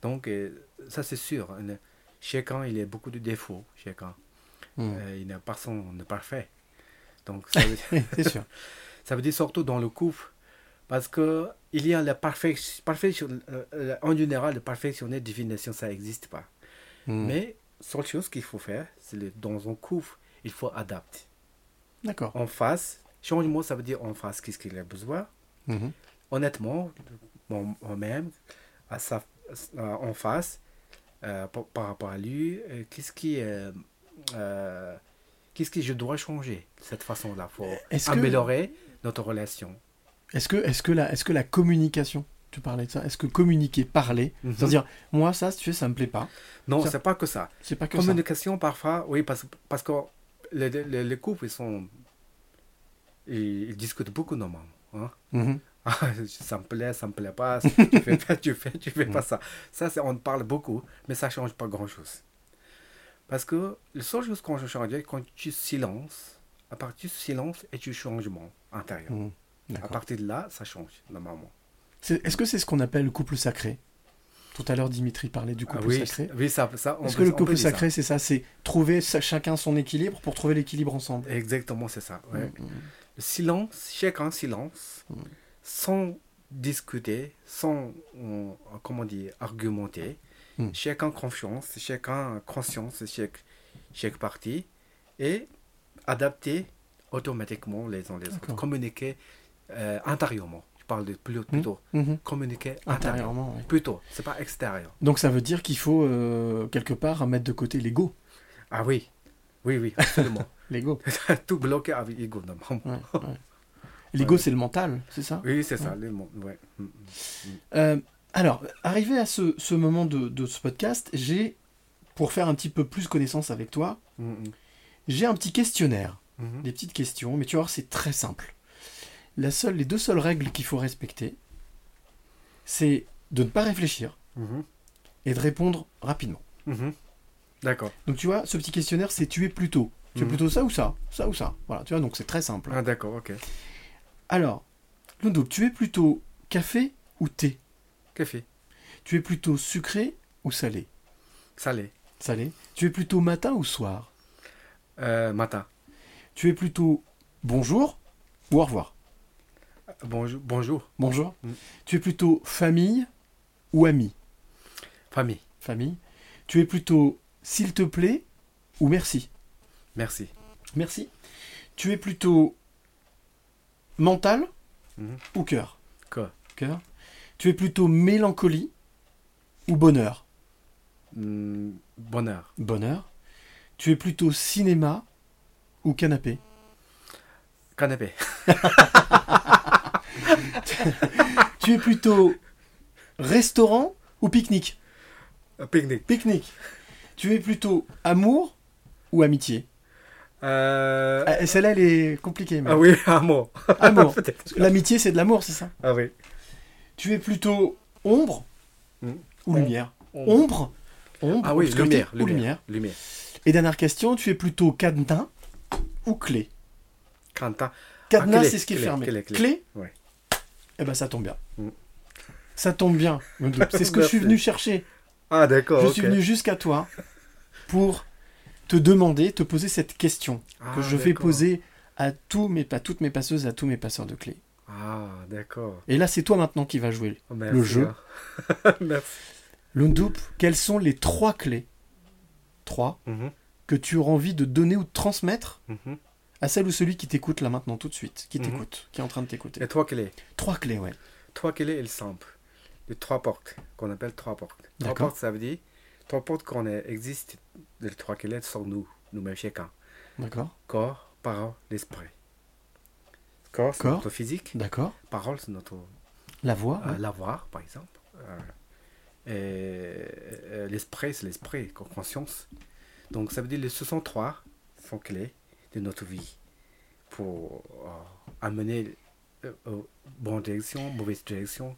Donc, euh, ça, c'est sûr. Chacun, il a beaucoup de défauts, chacun. Mhm. Euh, il n'a personne n'est parfait. Donc, ça veut dire, C'est sûr. ça veut dire surtout dans le couple. Parce que il y a la perfection, perfection euh, euh, en général, le perfectionner définition, ça n'existe pas. Mhm. Mais, seule chose qu'il faut faire, c'est le- dans un couple, il faut adapter. D'accord. En face, changement, ça veut dire en face, qu'est-ce qu'il a besoin? Mhm. Honnêtement, moi- moi-même, à sa, à- en face, euh, par, par rapport à lui, euh, qu'est-ce qui, euh, qu'est-ce que je dois changer de cette façon-là pour que- améliorer notre relation? Est-ce que, est que, la, est que la communication, tu parlais de ça, est-ce que communiquer, parler, Mhm. c'est-à-dire, moi, ça, si tu fais, ça me plaît pas. Non, c'est pas que ça. C'est pas que ça. Communication, parfois, oui, parce, parce que les, les, les couples, ils sont. Ils, ils discutent beaucoup normalement. Hein? Mhm. Ah, ça me plaît, ça me plaît pas, tu fais pas, tu fais, tu fais pas ça. Ça, c'est, on parle beaucoup, mais ça change pas grand-chose. Parce que la seule chose qu'on change, quand tu silences, à partir du silence et du changement intérieur. Mhm. À partir de là, ça change, normalement. Est-ce que c'est ce qu'on appelle le couple sacré? Tout à l'heure, Dimitri parlait du Ah couple oui, sacré. oui, ça, ça, on Est-ce que le couple ça. sacré, c'est ça? C'est trouver chacun son équilibre pour trouver l'équilibre ensemble. Exactement, c'est ça. ouais. Le silence, chacun silence, sans discuter, sans, euh, comment dire, argumenter. Mm. Chacun confiance, chacun conscience, chaque, chaque partie. Et adapter automatiquement les uns les autres. Communiquer euh, intérieurement. Je parle de plus, plutôt. Mhm. Communiquer Intérieurement, intérieurement. oui. Plutôt, c'est pas extérieur. Donc ça veut dire qu'il faut, euh, quelque part, mettre de côté l'ego. Ah oui, oui, oui, absolument. L'ego. Tout bloqué avec l'ego, normalement. Ouais, ouais. L'ego, Ouais. c'est le mental, c'est ça? Oui, c'est ça, le ouais. Mm, mm, mm. Euh, alors, arrivé à ce, ce moment de, de ce podcast, j'ai, pour faire un petit peu plus connaissance avec toi, Mm, j'ai un petit questionnaire, des petites questions, mais tu voir, c'est très simple. La seule, les deux seules règles qu'il faut respecter, c'est de ne pas réfléchir et de répondre rapidement. D'accord. Donc tu vois, ce petit questionnaire, c'est tu es plutôt. Tu es plutôt ça ou ça? Ça ou ça Voilà, tu vois, donc c'est très simple. Ah, d'accord, ok. Alors, Lundo, tu es plutôt café ou thé? Café. Tu es plutôt sucré ou salé? Salé. Salé. Tu es plutôt matin ou soir? Euh, matin. Tu es plutôt bonjour ou au revoir? Bonjour. Bonjour. Bonjour. Mm. Tu es plutôt famille ou ami? Famille. Famille. Tu es plutôt s'il te plaît ou merci? Merci. Merci. Tu es plutôt mental Mhm. ou cœur Quoi Cœur. Tu es plutôt mélancolie ou bonheur Mm, Bonheur. Bonheur. Tu es plutôt cinéma ou canapé Canapé. tu es plutôt restaurant ou pique-nique Pique-nique. Pique-nique. Tu es plutôt amour ou amitié Euh, Ah, Celle-là, elle est compliquée. mais- Ah oui, amour. L'amitié, c'est de l'amour, c'est ça Ah oui. Tu es plutôt ombre Hmm. ou lumière ombre. Ombre Ombre Ah oui, lumière, ou lumière, lumière. Et dernière question, tu es plutôt cadenas ou clé Quentin. Cadenas, Ah, c'est ce qui est clé, fermé. clé, clé. Clé Ouais. Eh ben, ça tombe bien. Mm. Ça tombe bien. C'est ce que je suis venu chercher. Ah d'accord. Je suis venu jusqu'à toi pour te demander, te poser cette question Ah, que je vais poser à tous mes, à toutes mes passeuses, à tous mes passeurs de clés. Ah d'accord. Et là, c'est toi maintenant qui vas jouer Oh, merci, le jeu. hein. Merci. Lundup, quelles sont les trois clés, trois, Mhm. que tu auras envie de donner ou de transmettre Mhm. à celle ou celui qui t'écoute là maintenant tout de suite, qui Mhm. t'écoute, qui est en train de t'écouter? Et trois clés. Trois clés, ouais. Trois clés, elles simple. Les trois portes, qu'on appelle trois portes. Trois D'accord. portes, ça veut dire, trois portes qu'on existe, les trois clés sont nous, nous-mêmes chacun. D'accord Corps, parole, l'esprit. Corps, c'est Corps. notre physique. D'accord. Parole, c'est notre La voix euh, ouais. la voix, par exemple. Euh, et euh, l'esprit, c'est l'esprit, co- conscience. Donc ça veut dire que ce sont trois sont clés de notre vie pour amener bonne direction, mauvaise direction.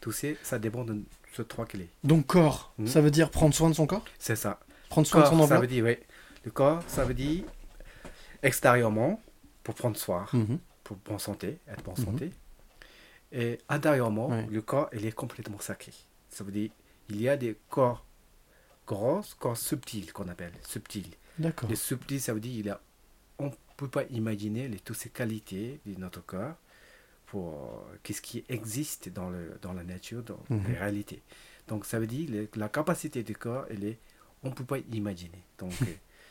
Tout ça, ça dépend de trois clés. Donc corps, Mhm. ça veut dire prendre soin de son corps? C'est ça. Prendre soin de son ça enveloppe? veut dire, oui. Le corps, ça veut dire extérieurement, pour prendre soin, Mhm. pour bonne santé, être bonne Mhm. santé. Et intérieurement, le corps, il est complètement sacré. Ça veut dire, il y a des corps gros, corps subtils qu'on appelle, subtils. D'accord. Les subtils, ça veut dire, il a, on ne peut pas imaginer les, toutes ces qualités de notre corps pour euh, qu'est-ce qui existe dans, le, dans la nature, dans Mhm. la réalité. Donc ça veut dire le- la capacité du corps, elle est, on ne peut pas imaginer. Donc euh,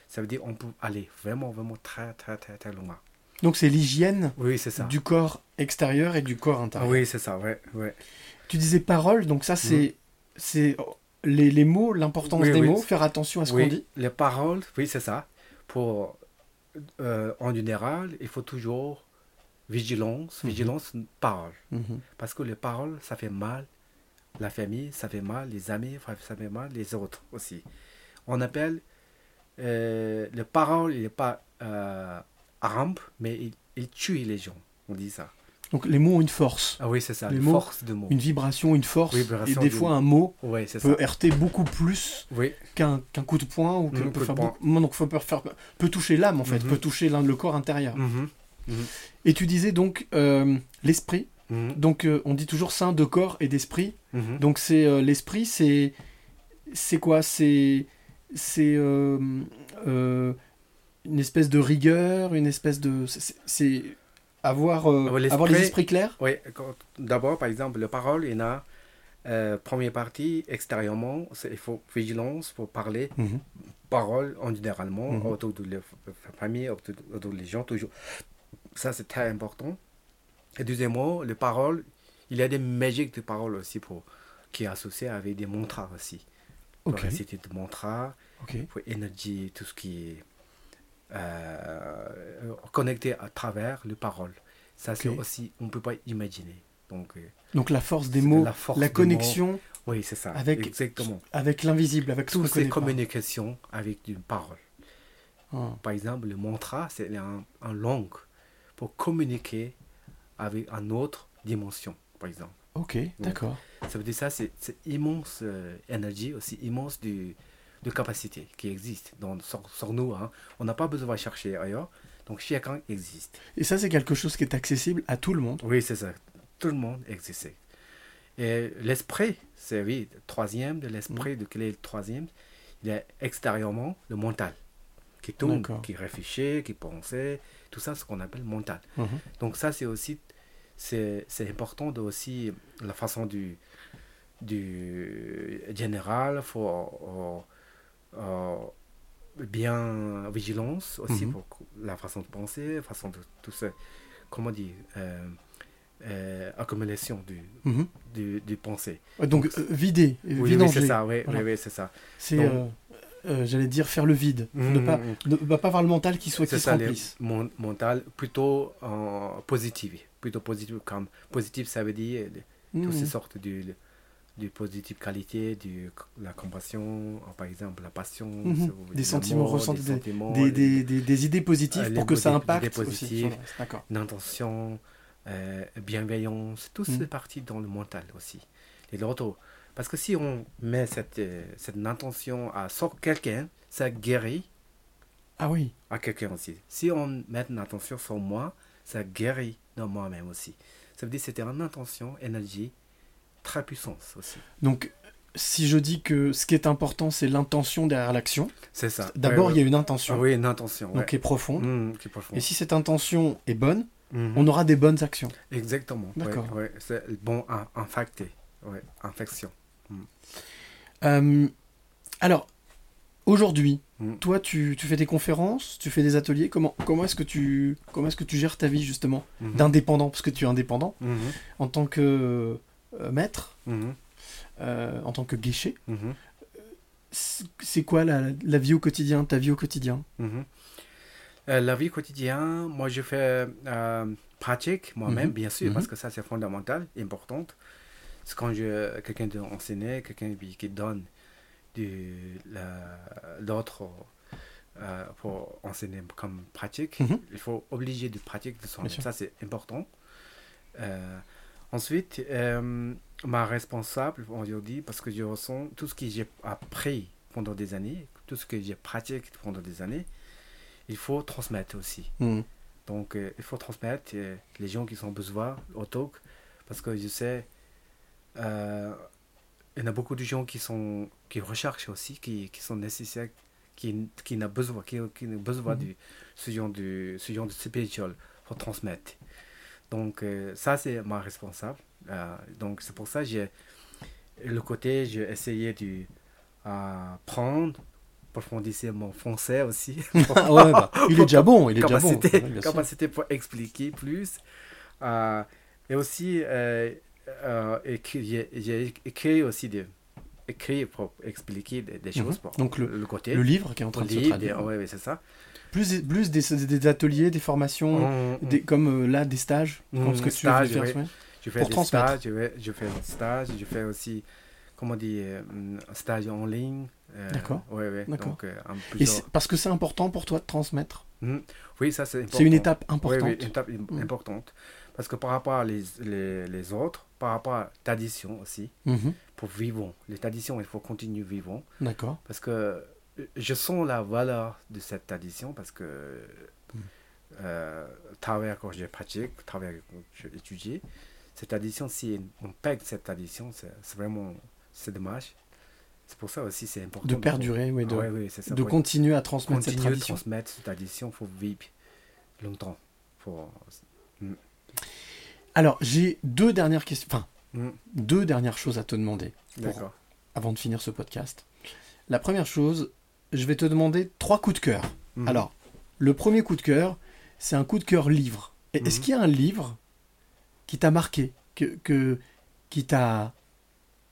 ça veut dire on peut aller vraiment, vraiment très, très, très, très loin. Donc c'est l'hygiène Oui, c'est ça. du corps extérieur et du corps intérieur. oui, c'est ça, ouais, ouais. Tu disais parole, donc ça c'est c'est les, les mots, l'importance Oui, des oui. mots, faire attention à ce Oui, qu'on dit. Les paroles, oui, c'est ça. Pour, euh, en général, il faut toujours vigilance, Mhm. vigilance, parole. Mhm. Parce que les paroles, ça fait mal. La famille, ça fait mal. Les amis, ça fait mal. Les autres aussi. On appelle euh, les paroles, il n'est pas euh, rampe, mais il, il tue les gens. On dit ça. Donc les mots ont une force. Ah oui, c'est ça. Les une mots, force de mots. Une vibration, une force. Vibration et des fois mot. un mot Oui, peut ça. heurter beaucoup plus Oui. qu'un coup de poing ou que Mhm, peut, faire beaucoup- donc faut peut, faire, peut toucher l'âme en fait, Mhm. peut toucher l'un le corps intérieur. Mhm. Et tu disais donc euh, l'esprit. Mhm. Donc euh, on dit toujours saint de corps et d'esprit. Mhm. Donc c'est euh, l'esprit, c'est c'est quoi? C'est c'est une espèce de rigueur, une espèce de c'est- avoir Ah avoir les l'esprit- esprits clairs? Oui, d'abord, par exemple, la parole, il y a, première partie, extérieurement, il faut vigilance pour parler, Mhm. parole en généralement, autour de la famille, autour, autour des gens, toujours. Ça, c'est très important. Et deuxièmement, les paroles, il y a des magiques de paroles aussi pour, qui est associé avec des mantras aussi. Pour Ok. réciter des mantras, Ok. pour énergie, tout ce qui est euh, connecté à travers les paroles. Ça, c'est aussi, on ne peut pas imaginer. Donc, euh, Donc la force des mots, la force la des connexion mots. Oui, c'est ça. avec Exactement. avec l'invisible, avec Toutes ces pas. communications avec une parole. Ah. Par exemple, le mantra, c'est un, un langue pour communiquer avec une autre dimension, par exemple. Ok, d'accord. Ça veut dire ça, c'est immense euh, énergie, aussi immense de, de capacité qui existe dans, sur, sur nous. hein. On n'a pas besoin de chercher ailleurs. Donc chacun existe. Et ça c'est quelque chose qui est accessible à tout le monde? Oui, c'est ça. Tout le monde existe. Et l'esprit, c'est oui, le troisième de l'esprit, de quel est le troisième? Il est extérieurement le mental, qui tourne, qui réfléchit, qui pense, tout ça, ce qu'on appelle mental. Mhm. Donc ça, c'est aussi, c'est important de aussi la façon du, du général, faut euh, euh, bien vigilance aussi Mhm. pour la façon de penser, façon de tout ça, comment dire, euh, euh, accumulation du, Mhm. du, du pensée. Donc, vider, oui, c'est ça, oui, Voilà. oui, oui, c'est ça. C'est euh, j'allais dire, faire le vide. Ne, pas, mhm. ne pas avoir le mental qui soit qui se ça, les remplisse. mon- mental plutôt euh, positif. Plutôt positif, comme positif, ça veut dire toutes ces sortes de, de positive qualité, de la compassion, euh, par exemple, la passion, Mhm. sur- Des sentiments ressentis, des, sentiments, des, des- des- des idées positives euh, pour que ça impacte aussi sur positives, le reste. D'accord. une intention, euh, bienveillance, tout Mhm. c'est parti dans le mental aussi. Et l'autre, parce que si on met cette, euh, cette intention à sur quelqu'un, ça guérit Ah oui. à quelqu'un aussi. Si on met une attention sur moi, ça guérit dans moi-même aussi. Ça veut dire que c'était une intention, énergie, très puissante aussi. Donc, si je dis que ce qui est important, c'est l'intention derrière l'action, C'est ça. D'abord, Ouais, il y a une intention. Ah oui, une intention. Donc, ouais. qui est profonde. Qui est profonde. Et si cette intention est bonne, Mhm. on aura des bonnes actions. Exactement. D'accord. ouais, bon in- infecté. Ouais, infection. Mm. Euh, alors, aujourd'hui, Mm. toi, tu, tu fais des conférences, tu fais des ateliers. Comment, comment est-ce que tu comment est-ce que tu gères ta vie justement Mhm. d'indépendant parce que tu es indépendant en tant que euh, maître, euh, en tant que guichet. C'est quoi la, la vie au quotidien, ta vie au quotidien? Euh, la vie quotidienne, moi je fais pratique moi-même, Mhm. bien sûr, Mhm. parce que ça c'est fondamental, important. C'est quand quelqu'un d'enseigner, quelqu'un qui donne de la- d'autres euh, pour enseigner comme pratique, Mhm. il faut obliger de pratiquer de sûr. Ça c'est important. Euh, ensuite, euh, ma responsable aujourd'hui, parce que je ressens tout ce que j'ai appris pendant des années, tout ce que j'ai pratiqué pendant des années, il faut transmettre aussi. Mhm. Donc, euh, il faut transmettre euh, les gens qui sont besoin au talk, parce que je sais, euh, il y en a beaucoup de gens qui sont qui recherchent aussi, qui, qui sont nécessaires, qui, qui n'ont besoin, qui, qui ont besoin Mhm. de ce genre de ce genre de spirituel pour transmettre. Donc, euh, ça, c'est ma responsable. Euh, donc, c'est pour ça que j'ai le côté, j'ai essayé de euh, prendre, approfondir mon français aussi. Ouais, bah, il est déjà bon, il est déjà bon. capacité, Ouais, capacité pour expliquer plus. Euh, et aussi, euh, écrit- j'ai écrit aussi des écrit pour expliquer des, des choses. pour Donc le, côté. le livre qui est en train Le de se traduire. des- ouais, c'est ça. Plus, plus des, des ateliers, des formations, Mm, des, comme euh, là des stages, comme Mm, ce que stage, tu veux faire. ouais. Je fais pour des transmettre. stages, je fais, je fais des stages, je fais aussi, comment dire, euh, un stage en ligne. euh, D'accord. Ouais, ouais. D'accord. Euh, un plusieurs- parce que c'est important pour toi de transmettre. Mhm. Oui, ça c'est important. C'est une étape Oui, importante. oui, une étape im- Mm. importante. Parce que par rapport à les, les, les autres, par rapport à tradition aussi, Mhm. pour vivre, les traditions, il faut continuer vivant. D'accord. Parce que euh, je sens la valeur de cette tradition parce que Mm. euh, travers quand je pratique, travers quand je étudie, cette tradition, si on perd cette tradition, c'est vraiment c'est dommage. C'est pour ça aussi c'est important. De perdurer, oui, de, Ah ouais, oui, c'est ça, de continuer à transmettre cette Continuer tradition. transmettre cette tradition, il faut vivre longtemps. Faut... Mm. Alors, j'ai deux dernières questions, enfin, Mm. deux dernières choses à te demander D'accord. avant de finir ce podcast. La première chose, je vais te demander trois coups de cœur. Mhm. Alors, le premier coup de cœur, c'est un coup de cœur livre. Est-ce Mhm. qu'il y a un livre qui t'a marqué, que, que- qui t'a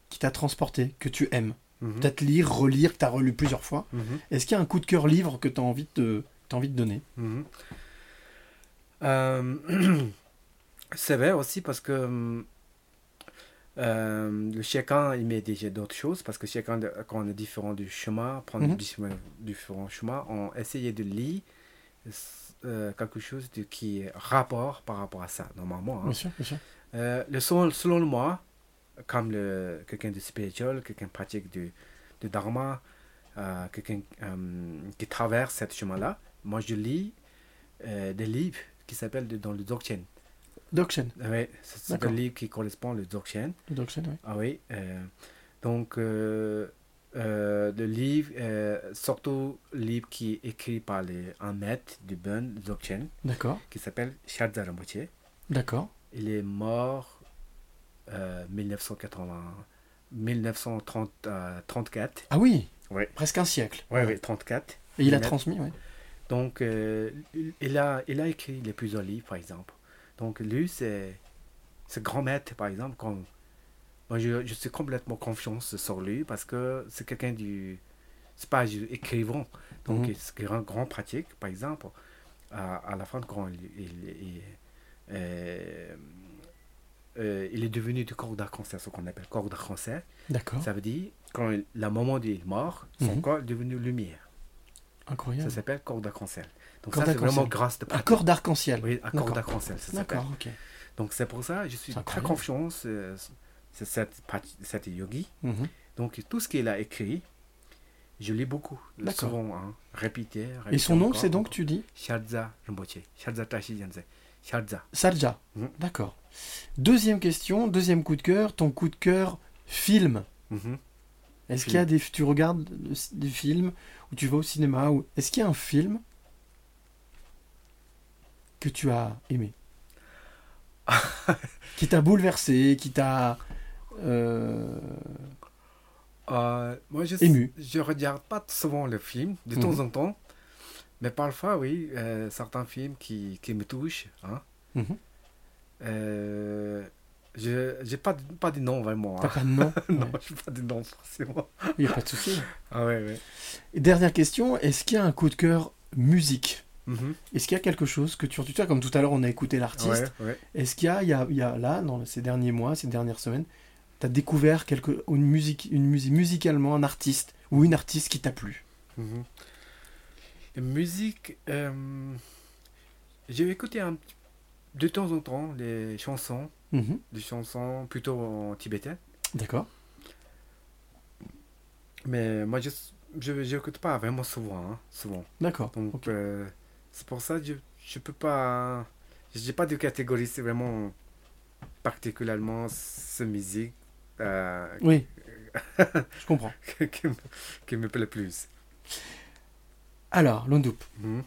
qui t'a transporté, que tu aimes? Mhm. Peut-être lire, relire, que tu as relu plusieurs fois. Mhm. Est-ce qu'il y a un coup de cœur livre que tu as envie de, t'as envie de donner? Mhm. Euh, c'est vrai aussi parce que hum, euh, le chacun il met déjà d'autres choses parce que chacun quand on est différent du chemin, prendre Mhm. différents, différents chemins, on essaye de lire euh, quelque chose de, qui est rapport par rapport à ça normalement. hein. Bien sûr, bien sûr. Euh, le selon, selon moi, comme le, quelqu'un de spirituel, quelqu'un pratique de dharma, euh, quelqu'un euh, qui traverse ce chemin-là, moi je lis euh, des livres qui s'appellent dans le Dzogchen. Dzogchen. Oui, c'est un livre qui correspond au Dzogchen. Le Dzogchen, oui. Ah oui. euh, donc, euh, euh, le livre, surtout le livre qui est écrit par les, un maître du Dzogchen, D'accord. qui s'appelle Shadza Rinpoche. D'accord. Il est mort 1980, 1934. Ah oui Ouais. Presque un siècle. Oui, oui, 34. Et il a transmis, oui. Donc, il- il, a, il a écrit les plusieurs livres, par exemple. Donc, lui, c'est ce grand maître, par exemple. Quand, moi, je, je suis complètement confiance sur lui parce que c'est quelqu'un du. c'est pas juste écrivant. Donc, Mhm. c'est grand, grand pratique, par exemple, à, à la fin, quand il, il- il- euh, euh, il est devenu du corps d'arc-en-ciel, ce qu'on appelle corps d'arc-en-ciel. D'accord. Ça veut dire, quand il- la moment où il est mort, son Mhm. corps est devenu lumière. Incroyable. Ça s'appelle corps d'arc-en-ciel. Donc, ça, c'est vraiment grâce de pratique. corps d'arc-en-ciel. Oui, D'accord. d'arc-en-ciel. D'accord, ok. Donc, c'est pour ça je suis très confiant, c'est c'est cette, cette yogi. Mhm. Donc, tout ce qu'il a écrit, je lis beaucoup. D'accord. Souvent, hein, répété, Et répété son nom, c'est donc, tu dis Shalza Rinpoche. Shalza Tashi Genze. Shalza. Sarja. Mhm. D'accord. Deuxième question, deuxième coup de cœur, ton coup de cœur film. Mhm. Est-ce Film. qu'il y a des tu regardes des films ou tu vas au cinéma ou est-ce qu'il y a un film que tu as aimé qui t'a bouleversé, qui t'a euh, Euh, moi, je, Ému. je regarde pas souvent le film, de Mhm. temps en temps. Mais parfois, oui, euh, certains films qui, qui me touchent. Hein. Mhm. Je n'ai pas, de- pas de nom vraiment. T'as hein. pas de nom Non, Ouais. je n'ai pas de nom forcément. Il n'y a pas de souci. Ah ouais, ouais. Dernière question, est-ce qu'il y a un coup de cœur musique? Mhm. Est-ce qu'il y a quelque chose que tu vois, comme tout à l'heure on a écouté l'artiste, Ouais, ouais. est-ce qu'il y a, il y, a, il y a là, dans ces derniers mois, ces dernières semaines, tu as découvert quelque, une musique, une musique musicalement, un artiste ou une artiste qui t'a plu? Mhm. Musique, euh, j'ai écouté un, de temps en temps des chansons, Mhm. des chansons plutôt en tibétain. D'accord. Mais moi, je je n'écoute pas vraiment souvent. hein, souvent. D'accord. Donc, euh, c'est pour ça que je ne peux pas. Je n'ai pas de catégorie, c'est vraiment particulièrement ce musique euh, Oui, je comprends. qui, me, qui me plaît le plus. Alors, Londoup, Mhm.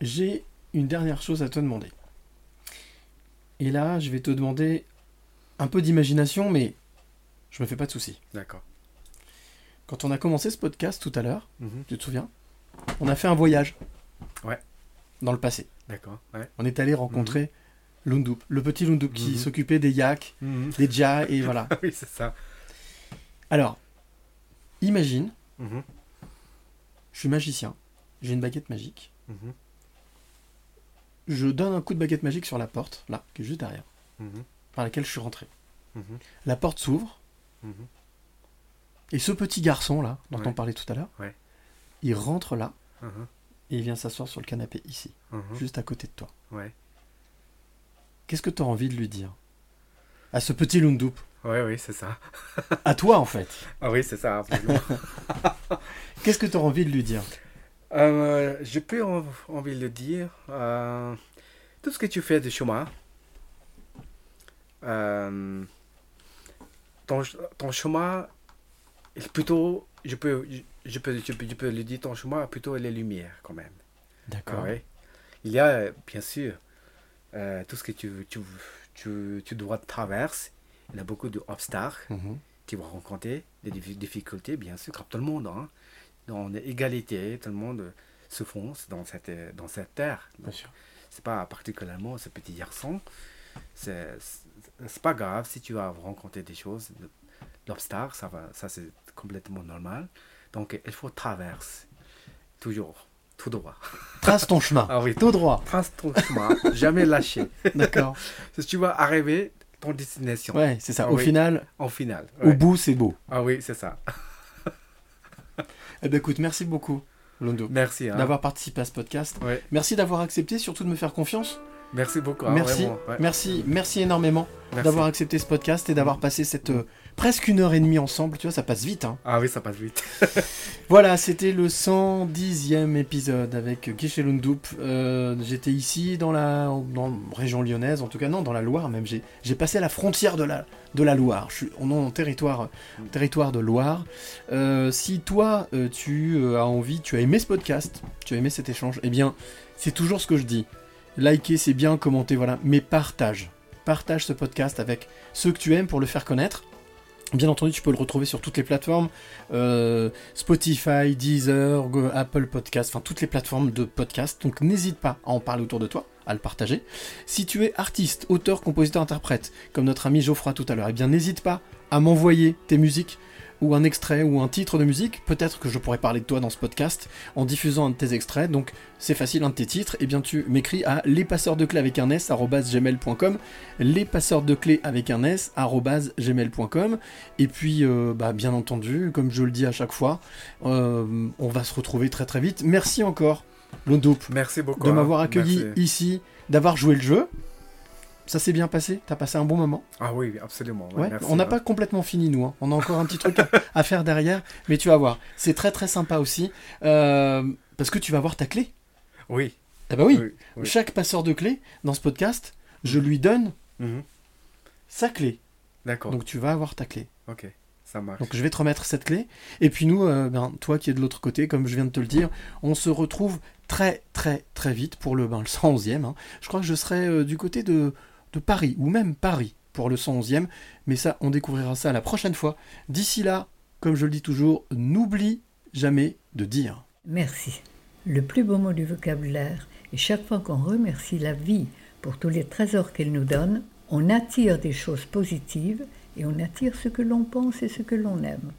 j'ai une dernière chose à te demander. Et là, je vais te demander un peu d'imagination, mais je me fais pas de soucis. D'accord. Quand on a commencé ce podcast tout à l'heure, Mhm. tu te souviens? On a fait un voyage. Ouais. Dans le passé. D'accord. Ouais. On est allé rencontrer Lundup, le petit Lundup qui Mhm. s'occupait des yaks, Mhm. des djas, et voilà. oui, c'est ça. Alors, imagine, Mhm. je suis magicien, j'ai une baguette magique, Mhm. je donne un coup de baguette magique sur la porte, là, qui est juste derrière, Mhm. par laquelle je suis rentré. Mhm. La porte s'ouvre, Mhm. et ce petit garçon là, dont Ouais. on parlait tout à l'heure, Ouais. il rentre là, Mhm. Et il vient s'asseoir sur le canapé ici, Mhm. juste à côté de toi. Ouais. Qu'est-ce que tu as envie de lui dire? À ce petit Lundup Ouais, oui, c'est ça. À toi en fait Ah oui, c'est ça. Qu'est-ce que tu as envie de lui dire? Euh, je peux en- envie de le dire. euh, tout ce que tu fais de chemin, euh, ton, ton chemin, est plutôt, je peux, je, peux, je, peux, je peux le dire, ton chemin plutôt les lumières quand même. D'accord. Ah ouais. Il y a, bien sûr, euh, tout ce que tu, tu, tu, tu dois traverser. Il y a beaucoup d'obstacles. Mhm. Tu vas rencontrer des diffi- difficultés, bien sûr, comme tout le monde. Hein. Dans l'égalité, tout le monde se fonce dans cette, dans cette terre. Bien sûr. C'est pas particulièrement ce petit garçon. C'est c'est pas grave si tu vas rencontrer des choses, l'obstacle, ça, va, ça c'est complètement normal. Donc il faut traverser, toujours, tout droit. Trace ton chemin, Ah oui, tout droit. Trace ton chemin, jamais lâcher. D'accord. Si tu vas arriver ton destination. Ouais, c'est ça. Ah Au oui. final, Au final. au bout, c'est beau. Ah oui, c'est ça. Eh ben écoute, merci beaucoup, Londo, Merci. hein. d'avoir participé à ce podcast. Ouais. Merci d'avoir accepté, surtout de me faire confiance. Merci beaucoup. hein, merci, vraiment, ouais. merci, merci énormément d'avoir accepté ce podcast et d'avoir passé cette euh, presque une heure et demie ensemble. Tu vois, ça passe vite. Hein. Ah oui, ça passe vite. Voilà, c'était le 110e épisode avec Guichet Lundup. Euh, J'étais ici dans la, dans la région lyonnaise, en tout cas non, dans la Loire même. J'ai passé la frontière de la, de la Loire. Je suis on est en territoire, territoire de Loire. Euh, si toi, euh, tu euh, as envie, tu as aimé ce podcast, tu as aimé cet échange, eh bien, c'est toujours ce que je dis. Liker, c'est bien, commenter, voilà, mais partage. Partage ce podcast avec ceux que tu aimes pour le faire connaître. Bien entendu, tu peux le retrouver sur toutes les plateformes. Euh, Spotify, Deezer, Apple Podcast, enfin toutes les plateformes de podcast. Donc n'hésite pas à en parler autour de toi, à le partager. Si tu es artiste, auteur, compositeur, interprète, comme notre ami Geoffroy tout à l'heure, eh bien n'hésite pas à m'envoyer tes musiques ou un extrait ou un titre de musique, peut-être que je pourrais parler de toi dans ce podcast en diffusant un de tes extraits. Donc c'est facile, un de tes titres, et eh bien tu m'écris à lespasseurs de clés avec un s gmail.com, les passeurs de clés avec un s gmail.com. Et puis, euh, bah, bien entendu, comme je le dis à chaque fois, euh, on va se retrouver très très vite. Merci encore, Londoup, Merci beaucoup. de m'avoir hein. accueilli Merci. ici, d'avoir joué le jeu. Ça s'est bien passé T'as passé un bon moment Ah oui, absolument. ouais, Ouais, merci, on n'a pas complètement fini nous, hein. on a encore un petit truc à, à faire derrière, mais tu vas voir, c'est très très sympa aussi, euh, parce que tu vas voir ta clé. Oui. Ah bah oui, Oui, oui. chaque passeur de clé dans ce podcast, je lui donne Mhm. sa clé. D'accord. Donc tu vas avoir ta clé. Ok, ça marche. Donc je vais te remettre cette clé, et puis nous, euh, ben, toi qui es de l'autre côté, comme je viens de te le dire, on se retrouve très très très vite pour le, ben, le 111e. hein. Je crois que je serai euh, du côté de, Paris, ou même Paris pour le 111e, mais ça, on découvrira ça la prochaine fois. D'ici là, comme je le dis toujours, n'oublie jamais de dire. Merci. Le plus beau mot du vocabulaire, et chaque fois qu'on remercie la vie pour tous les trésors qu'elle nous donne, on attire des choses positives et on attire ce que l'on pense et ce que l'on aime.